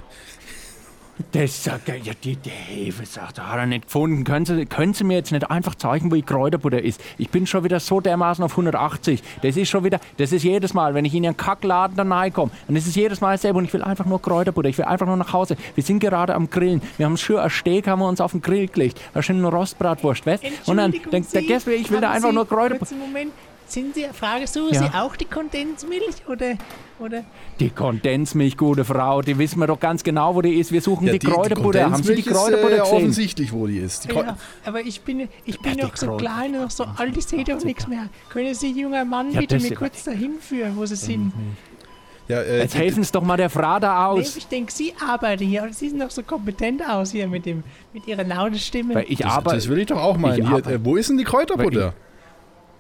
Das sagt er, ja, die, die Hefe sagt er, hat er nicht gefunden. Können Sie, können Sie mir jetzt nicht einfach zeigen, wo die Kräuterbutter ist? Ich bin schon wieder so dermaßen auf 180. Das ist schon wieder, das ist jedes Mal, wenn ich in Ihren Kackladen dann reinkomme. Und es ist jedes Mal dasselbe und ich will einfach nur Kräuterbutter. Ich will einfach nur nach Hause. Wir sind gerade am Grillen. Wir haben schön ein Steak, haben wir uns auf den Grill gelegt. Da schön eine Rostbratwurst, weißt? Und dann Entschuldigung, denkt der Sie, Gäste, ich will da einfach nur Kräuterbutter. Moment. Sind Sie, Frage, suchen Ja. Sie auch die Kondensmilch oder, oder? Die Kondensmilch, gute Frau, die wissen wir doch ganz genau, wo die ist. Wir suchen die, Kräuterbutter. Haben Sie die Kräuterbutter ist, äh, gesehen? offensichtlich, wo die ist. Die Ja, aber ich bin, ich bin Ja, noch die so klein und noch so alt, ich sehe doch nichts mehr. Können Sie, junger Mann, Ja, bitte mir kurz dahin führen, wo Sie sind? ja, äh, Jetzt die- helfen Sie doch mal der Frau da Nee, aus. ich denke, Sie arbeiten hier und Sie sehen doch so kompetent aus hier mit, dem, mit Ihrer lauten Stimme. Weil ich das, arbeite. das will ich doch auch mal. Hier, äh, wo ist denn die Kräuterbutter?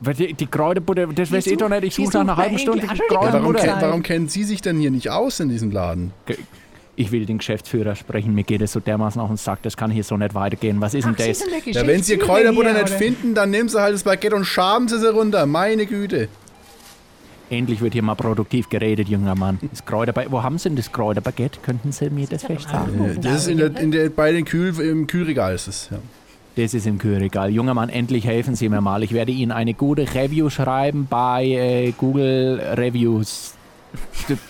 Weil die, die Kräuterbutter, das weiß ich doch nicht. Ich suche nach einer halben Stunde Ja, warum, Kräuterbutter. Ken- warum kennen Sie sich denn hier nicht aus in diesem Laden? Ich will den Geschäftsführer sprechen. Mir geht es so dermaßen auf den Sack. Das kann hier so nicht weitergehen. Was ist denn Ach, Sie das? Ja, wenn Sie Kräuterbutter hier, nicht oder? finden, dann nehmen Sie halt das Baguette und schaben Sie sie runter. Meine Güte. Endlich wird hier mal produktiv geredet, junger Mann. Das Wo haben Sie denn das Kräuterbaguette? Könnten Sie mir das vielleicht sagen? Äh, Das ist in der, in der, bei den Kühl, im Kühlregal ist es. Ja. Das ist im Kühlregal. Junger Mann, endlich helfen Sie mir mal. Ich werde Ihnen eine gute Review schreiben bei äh, Google Reviews.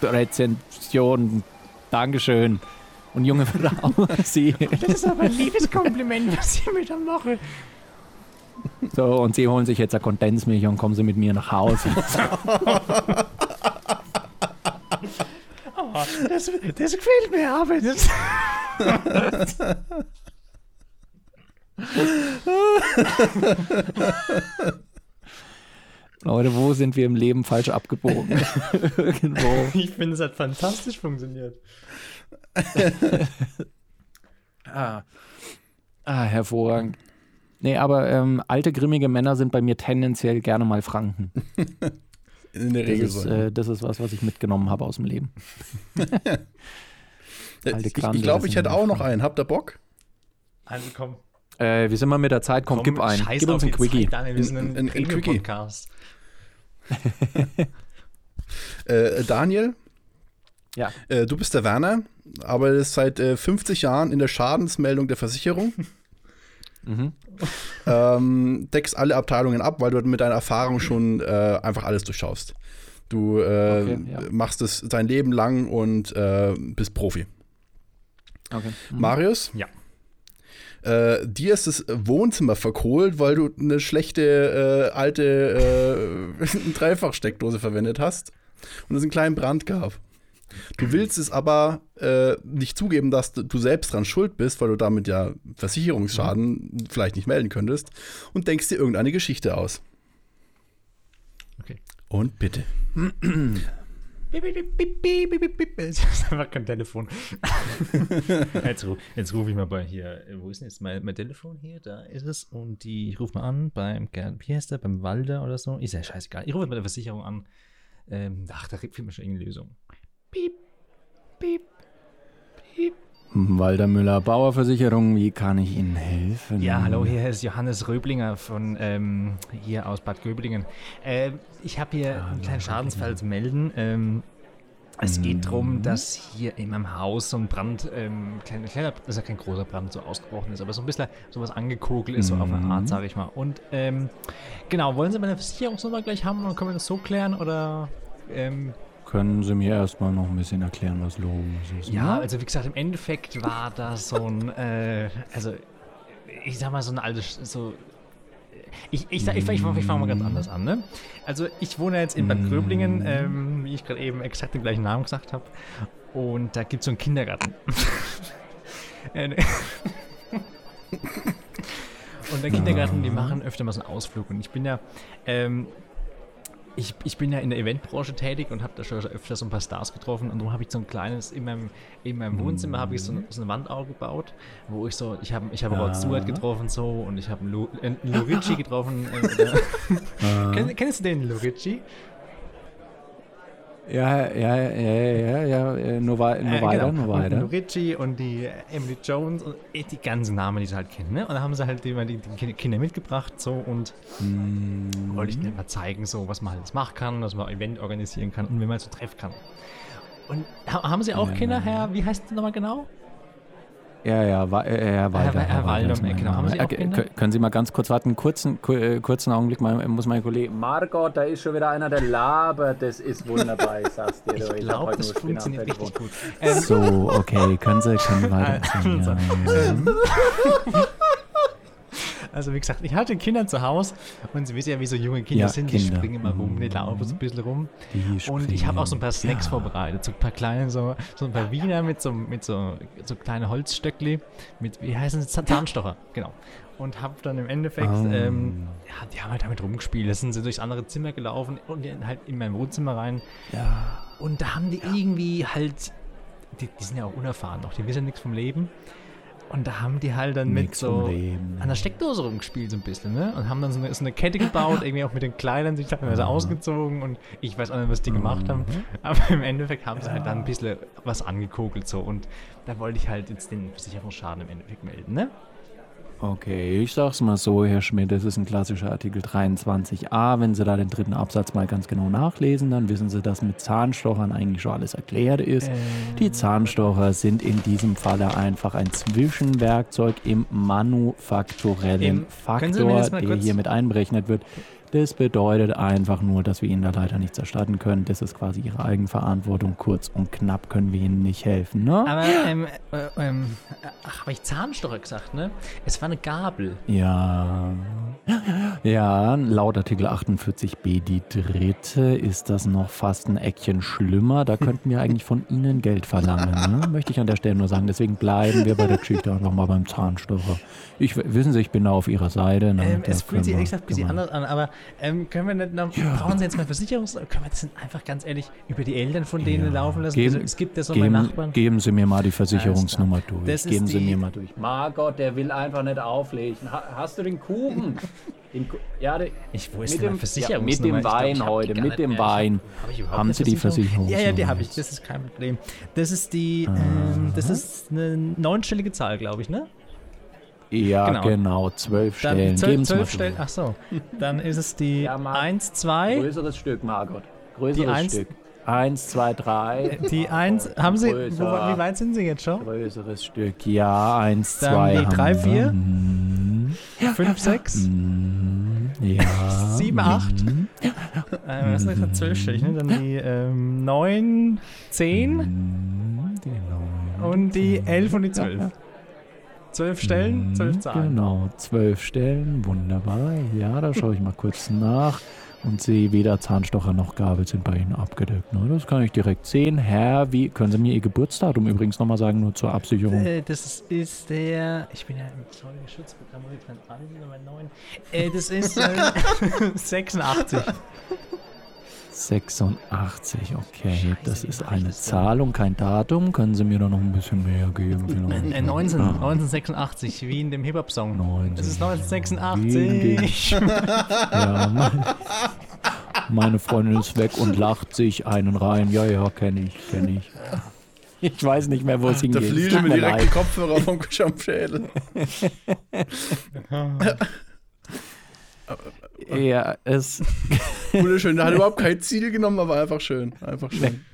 Rezension. Dankeschön. Und junge Frau, <laughs> Sie. Das ist aber ein liebes Kompliment, was Sie mir da machen. So, und Sie holen sich jetzt eine Kondensmilch und kommen Sie mit mir nach Hause. <laughs> Das, das gefällt mir, aber das... <laughs> <laughs> Leute, wo sind wir im Leben falsch abgebogen? <laughs> Irgendwo. Ich finde, es hat fantastisch funktioniert. <laughs> Ah. ah, hervorragend. Nee, aber ähm, alte, grimmige Männer sind bei mir tendenziell gerne mal Franken. In der Das Regel ist, so. äh, das ist was, was ich mitgenommen habe aus dem Leben. Alte ich glaube, ich hätte auch noch einen. Habt ihr Bock? Also komm. Äh, wie sind wir mit der Zeit? Komm, gib einen. Scheiß Gib uns einen die Quickie. Zeit, Daniel, wir sind ein, Ein- ein- ein Quickie. Premium-Podcast. <laughs> <laughs> Äh, Daniel, Ja. äh, du bist der Werner, arbeitest seit äh, 50 Jahren in der Schadensmeldung der Versicherung. <laughs> Mhm. ähm, deckst alle Abteilungen ab, weil du mit deiner Erfahrung schon äh, einfach alles durchschaust. Du äh, Okay, ja. machst es dein Leben lang und äh, bist Profi. Okay. Mhm. Marius? Ja. Äh, dir ist das Wohnzimmer verkohlt, weil du eine schlechte äh, alte äh, <laughs> Dreifachsteckdose verwendet hast und es einen kleinen Brand gab. Du willst es aber äh, nicht zugeben, dass du, du selbst dran schuld bist, weil du damit ja Versicherungsschaden vielleicht nicht melden könntest und denkst dir irgendeine Geschichte aus. Okay. Und bitte. <clears throat> <laughs> Das ist einfach kein Telefon. <laughs> jetzt ru- jetzt rufe ich mal bei hier. äh, Wo ist denn jetzt mein, mein Telefon hier? Da ist es. Und die, ich rufe mal an beim, der, beim Walder oder so. Ist ja scheißegal. Ich rufe jetzt bei der Versicherung an. Ähm, ach, da findet man schon irgendeine Lösung. Piep, piep, piep. Walter Müller, Bauerversicherung, wie kann ich Ihnen helfen? Ja, hallo, hier ist Johannes Röblinger von ähm, hier aus Bad Göblingen. Äh, ich habe hier ja, einen kleinen Schadensfall zu melden. Ähm, es geht darum, mhm. dass hier in meinem Haus so ein Brand, ähm, kleiner, kleiner, das ist ja kein großer Brand, so ausgebrochen ist, aber so ein bisschen sowas angekokelt ist, so auf eine Art, mhm. sage ich mal. Und ähm, genau, wollen Sie meine Versicherungsnummer gleich haben und können wir das so klären oder ähm, können Sie mir erstmal noch ein bisschen erklären, was los ist? Ja, ne? also wie gesagt, im Endeffekt war das so ein, äh, also ich sag mal so ein altes, so ich, ich, ich, ich, fange mal ganz anders an. Ne? Also ich wohne jetzt in Bad Gröblingen, ähm, wie ich gerade eben exakt den gleichen Namen gesagt habe. Und da gibt es so einen Kindergarten. <laughs> Äh, <laughs> und der Kindergarten, die machen öfter mal so einen Ausflug. Und ich bin ja ähm, ich, ich bin ja in der Eventbranche tätig und habe da schon öfter so ein paar Stars getroffen und darum habe ich so ein kleines, in meinem, in meinem Wohnzimmer habe ich so, so, eine Wand aufgebaut, wo ich so, ich habe ich hab ja. Rod Stewart getroffen so und ich habe einen Lu, äh, Lurici <laughs> getroffen. Äh, Kenn, kennst du den Lurici? Ja, ja, ja, ja, ja, ja, nur, wei nur äh, weiter, genau. nur weiter. Und Richie und die Emily Jones und die ganzen Namen, die sie halt kennen, ne? Und da haben sie halt die, die Kinder mitgebracht, so und mm. wollte ich ihnen mal zeigen, so was man alles machen kann, dass man ein Event organisieren kann und wie man so treffen kann. Und haben sie auch ja, Kinder, Herr, wie heißt das nochmal genau? Ja, ja, wa äh, Herr Walter. Herr, Herr Walter, genau. Haben Sie auch äh, können Sie mal ganz kurz warten, kurzen, äh, kurzen Augenblick, mal, muss mein Kollege. Margot, da ist schon wieder einer, der labert, das ist wunderbar, ich sag's dir. <laughs> Ich, glaube, das funktioniert richtig gut. Ähm, so, okay, können Sie, können weiter <laughs> erzählen. Also, ja. Wie gesagt, ich hatte Kinder zu Hause und Sie wissen ja, wie so junge Kinder ja, sind, Kinder. die springen immer rum, die laufen so ein bisschen rum. und ich habe auch so ein paar Snacks ja. vorbereitet, so ein paar kleine, so, so ein paar Wiener mit so, mit so, so kleine Holzstöckli, mit, wie heißen sie, Zahnstocher, genau. Und habe dann im Endeffekt, oh. ähm, ja, die haben halt damit rumgespielt, da sind sie durchs andere Zimmer gelaufen und halt in mein Wohnzimmer rein. Ja. Und da haben die ja. irgendwie halt, die, die sind ja auch unerfahren noch, die wissen nichts vom Leben. Und da haben die halt dann mit so an der Steckdose rumgespielt, so ein bisschen, ne? Und haben dann so eine, so eine Kette gebaut, <laughs> irgendwie auch mit den Kleidern sich teilweise mhm. ausgezogen und ich weiß auch nicht, was die gemacht haben. Mhm. Aber im Endeffekt haben sie halt dann ein bisschen was angekokelt so. Und da wollte ich halt jetzt den Versicherungsschaden im Endeffekt melden, ne? Okay, ich sag's mal so, Herr Schmidt, das ist ein klassischer Artikel 23a. Wenn Sie da den dritten Absatz mal ganz genau nachlesen, dann wissen Sie, dass mit Zahnstochern eigentlich schon alles erklärt ist. Äh. Die Zahnstocher sind in diesem Falle einfach ein Zwischenwerkzeug im manufakturellen Im, Faktor, der hier mit einberechnet wird. Das bedeutet einfach nur, dass wir Ihnen da leider nichts erstatten können. Das ist quasi Ihre Eigenverantwortung. Kurz und knapp können wir Ihnen nicht helfen, ne? Aber, ähm, äh, ähm, ach, habe ich Zahnstocher gesagt, ne? Es war eine Gabel. Ja. Ja, laut Artikel 48b die dritte ist das noch fast ein Eckchen schlimmer. Da könnten wir eigentlich von Ihnen Geld verlangen, ne? <laughs> Möchte ich an der Stelle nur sagen. Deswegen bleiben wir bei der Geschichte einfach mal beim Zahnstocher. Ich, wissen Sie, ich bin da auf Ihrer Seite. Ne? Ähm, es fühlt sich ehrlich gesagt ein bisschen anders an, aber ähm, können wir nicht noch, ja. brauchen Sie jetzt mal Versicherungs... Können wir das einfach ganz ehrlich über die Eltern von denen ja. laufen lassen? Geben, also, es gibt ja so geben, Nachbarn. Geben Sie mir mal die Versicherungsnummer durch. Das geben Sie mir mal durch. Margot, der will einfach nicht auflegen. hast du den Kuchen? Den, ja, der, ich wusste mit dem, ja, mit dem Wein glaub, heute, mit dem Wein. Hab haben Sie die Versicherung? Ja, ja, die habe ich. Das ist kein Problem. Das ist die, ähm, das ist eine neunstellige Zahl, glaube ich, ne? Ja, genau. genau. Zwölf Dann Stellen. Zwölf, zwölf Stellen. Ach so. Dann ist es die ja, 1, 2. Größeres Stück, Margot. Größeres 1, Stück. 1, 2, 3. Die 1, haben Sie, wo, wie weit sind Sie jetzt schon? Größeres Stück, ja, 1, 2. Dann die 3, 4. 5, 6. Ja. 7, 8. Mhm. Äh, was ist das? 12 Stück, ne? Dann die ähm, 9, 10. Mhm. Die 9. Und die 11 und die 12. Zwölf Stellen, zwölf Zahlen. Genau, zwölf Stellen, wunderbar. Ja, da schaue ich mal kurz nach und sehe, weder Zahnstocher noch Gabel sind bei Ihnen abgedeckt. Ne? Das kann ich direkt sehen. Herr, wie können Sie mir Ihr Geburtsdatum übrigens nochmal sagen, nur zur Absicherung? Äh, das ist der, ich bin ja im ich dann alle Nummer 9. Äh, das ist äh, <laughs> 86. 86, okay. Scheiße, das ist eine Zahl und kein Datum. Können Sie mir da noch ein bisschen mehr geben? Äh, 19, ah. 1986, wie in dem Hip-Hop-Song. Das ist 1986. <laughs> ja, Meine Freundin ist weg und lacht sich einen rein. Ja, ja, kenne ich, kenne ich. Ich weiß nicht mehr, wo es hingeht. Da fliegen mir direkt die. Kopfhörer vom Schädel. <laughs> Ja, es, <laughs> Wunderschön. Der hat überhaupt kein Ziel genommen, aber einfach schön. Einfach schön.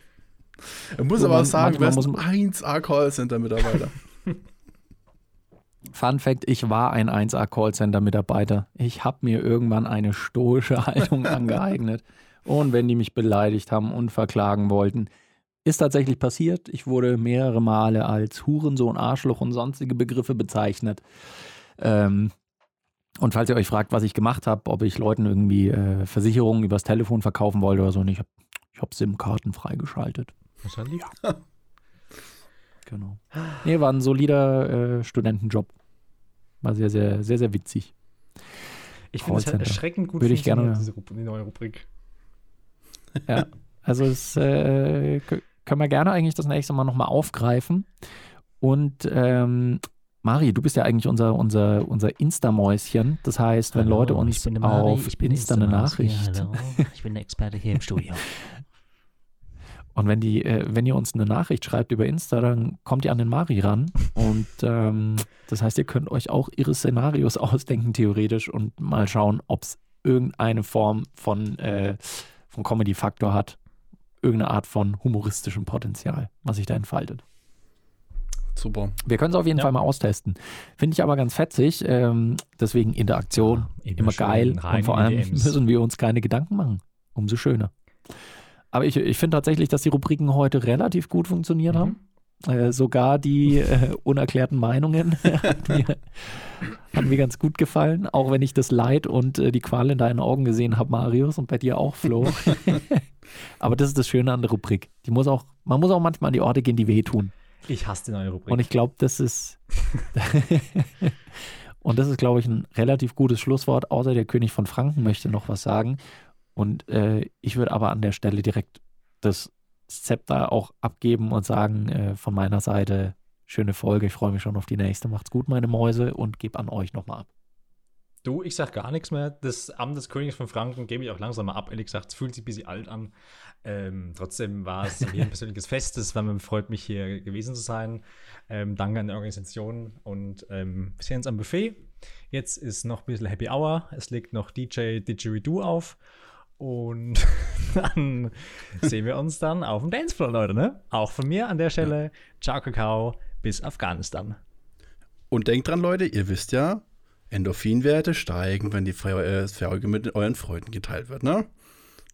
Er muss So, aber auch sagen, du bist ein 1A Callcenter-Mitarbeiter. <laughs> Fun Fact, ich war ein 1A Callcenter-Mitarbeiter. Ich habe mir irgendwann eine stoische <laughs> Haltung angeeignet. Und wenn die mich beleidigt haben und verklagen wollten, ist tatsächlich passiert. Ich wurde mehrere Male als Hurensohn, Arschloch und sonstige Begriffe bezeichnet. Ähm, und falls ihr euch fragt, was ich gemacht habe, ob ich Leuten irgendwie äh, Versicherungen übers Telefon verkaufen wollte oder so, und ich habe ich hab SIM-Karten freigeschaltet. Wahrscheinlich. Genau. Nee, war ein solider äh, Studentenjob. War sehr, sehr, sehr, sehr witzig. Ich finde es halt erschreckend gut Würde ich gerne- diese Rubrik, die neue Rubrik. Ja, also es äh, können wir gerne eigentlich das nächste Mal nochmal aufgreifen. Und ähm, Mari, du bist ja eigentlich unser, unser, unser Insta-Mäuschen. Das heißt, wenn Hallo, Leute uns Mari, auf ich bin Insta eine Nachricht hallo. Ich bin der Experte hier im Studio. <laughs> und wenn die, äh, wenn ihr uns eine Nachricht schreibt über Insta, dann kommt ihr an den Mari ran. Und ähm, das heißt, ihr könnt euch auch ihre Szenarios <laughs> ausdenken, theoretisch, und mal schauen, ob es irgendeine Form von, äh, von Comedy-Faktor hat. Irgendeine Art von humoristischem Potenzial, was sich da entfaltet. Super. Wir können es auf jeden Ja. Fall mal austesten. Finde ich aber ganz fetzig. Ähm, deswegen Interaktion, Immer immer geil. Und vor allem DMs. <laughs> müssen wir uns keine Gedanken machen. Umso schöner. Aber ich, ich finde tatsächlich, dass die Rubriken heute relativ gut funktioniert Mhm. haben. Äh, sogar die äh, unerklärten Meinungen <laughs> hat mir, hat mir ganz gut gefallen. Auch wenn ich das Leid und äh, die Qual in deinen Augen gesehen habe, Marius, und bei dir auch, Flo. <laughs> aber das ist das Schöne an der Rubrik. Die muss auch, man muss auch manchmal an die Orte gehen, die wehtun. Ich hasse die neue Rubrik. Und ich glaube, das ist. <laughs> und das ist, glaube ich, ein relativ gutes Schlusswort, außer der König von Franken möchte noch was sagen. Und äh, ich würde aber an der Stelle direkt das Zepter auch abgeben und sagen, äh, von meiner Seite, schöne Folge, ich freue mich schon auf die nächste. Macht's gut, meine Mäuse, und gebe an euch nochmal ab. Du, ich sag gar nichts mehr. Das Amt des Königs von Franken gebe ich auch langsam mal ab. Ehrlich gesagt, es fühlt sich ein bisschen alt an. Ähm, trotzdem war es mir ein persönliches Fest. Es war mir freut mich, hier gewesen zu sein. Ähm, danke an die Organisation und ähm, wir sehen uns am Buffet. Jetzt ist noch ein bisschen Happy Hour. Es legt noch DJ Didgeridoo auf. Und <laughs> dann sehen wir uns dann auf dem Dancefloor, Leute, ne? Auch von mir an der Stelle. Ciao, Kakao, bis Afghanistan. Und denkt dran, Leute, ihr wisst ja, Endorphinwerte steigen, wenn die Fe- äh, Folge mit euren Freunden geteilt wird, ne?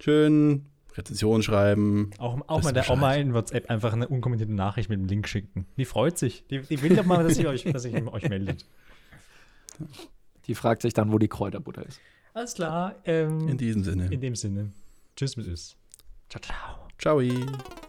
Schön Rezension schreiben. Auch, auch mal der. Oma in WhatsApp einfach eine unkommentierte Nachricht mit dem Link schicken. Die freut sich. Die, die will doch mal, dass ihr euch, dass ihr <laughs> euch meldet. Die fragt sich dann, wo die Kräuterbutter ist. Alles klar. Ähm, In diesem Sinne. in dem Sinne. Tschüss mit Üs. Ciao, ciao. Ciao.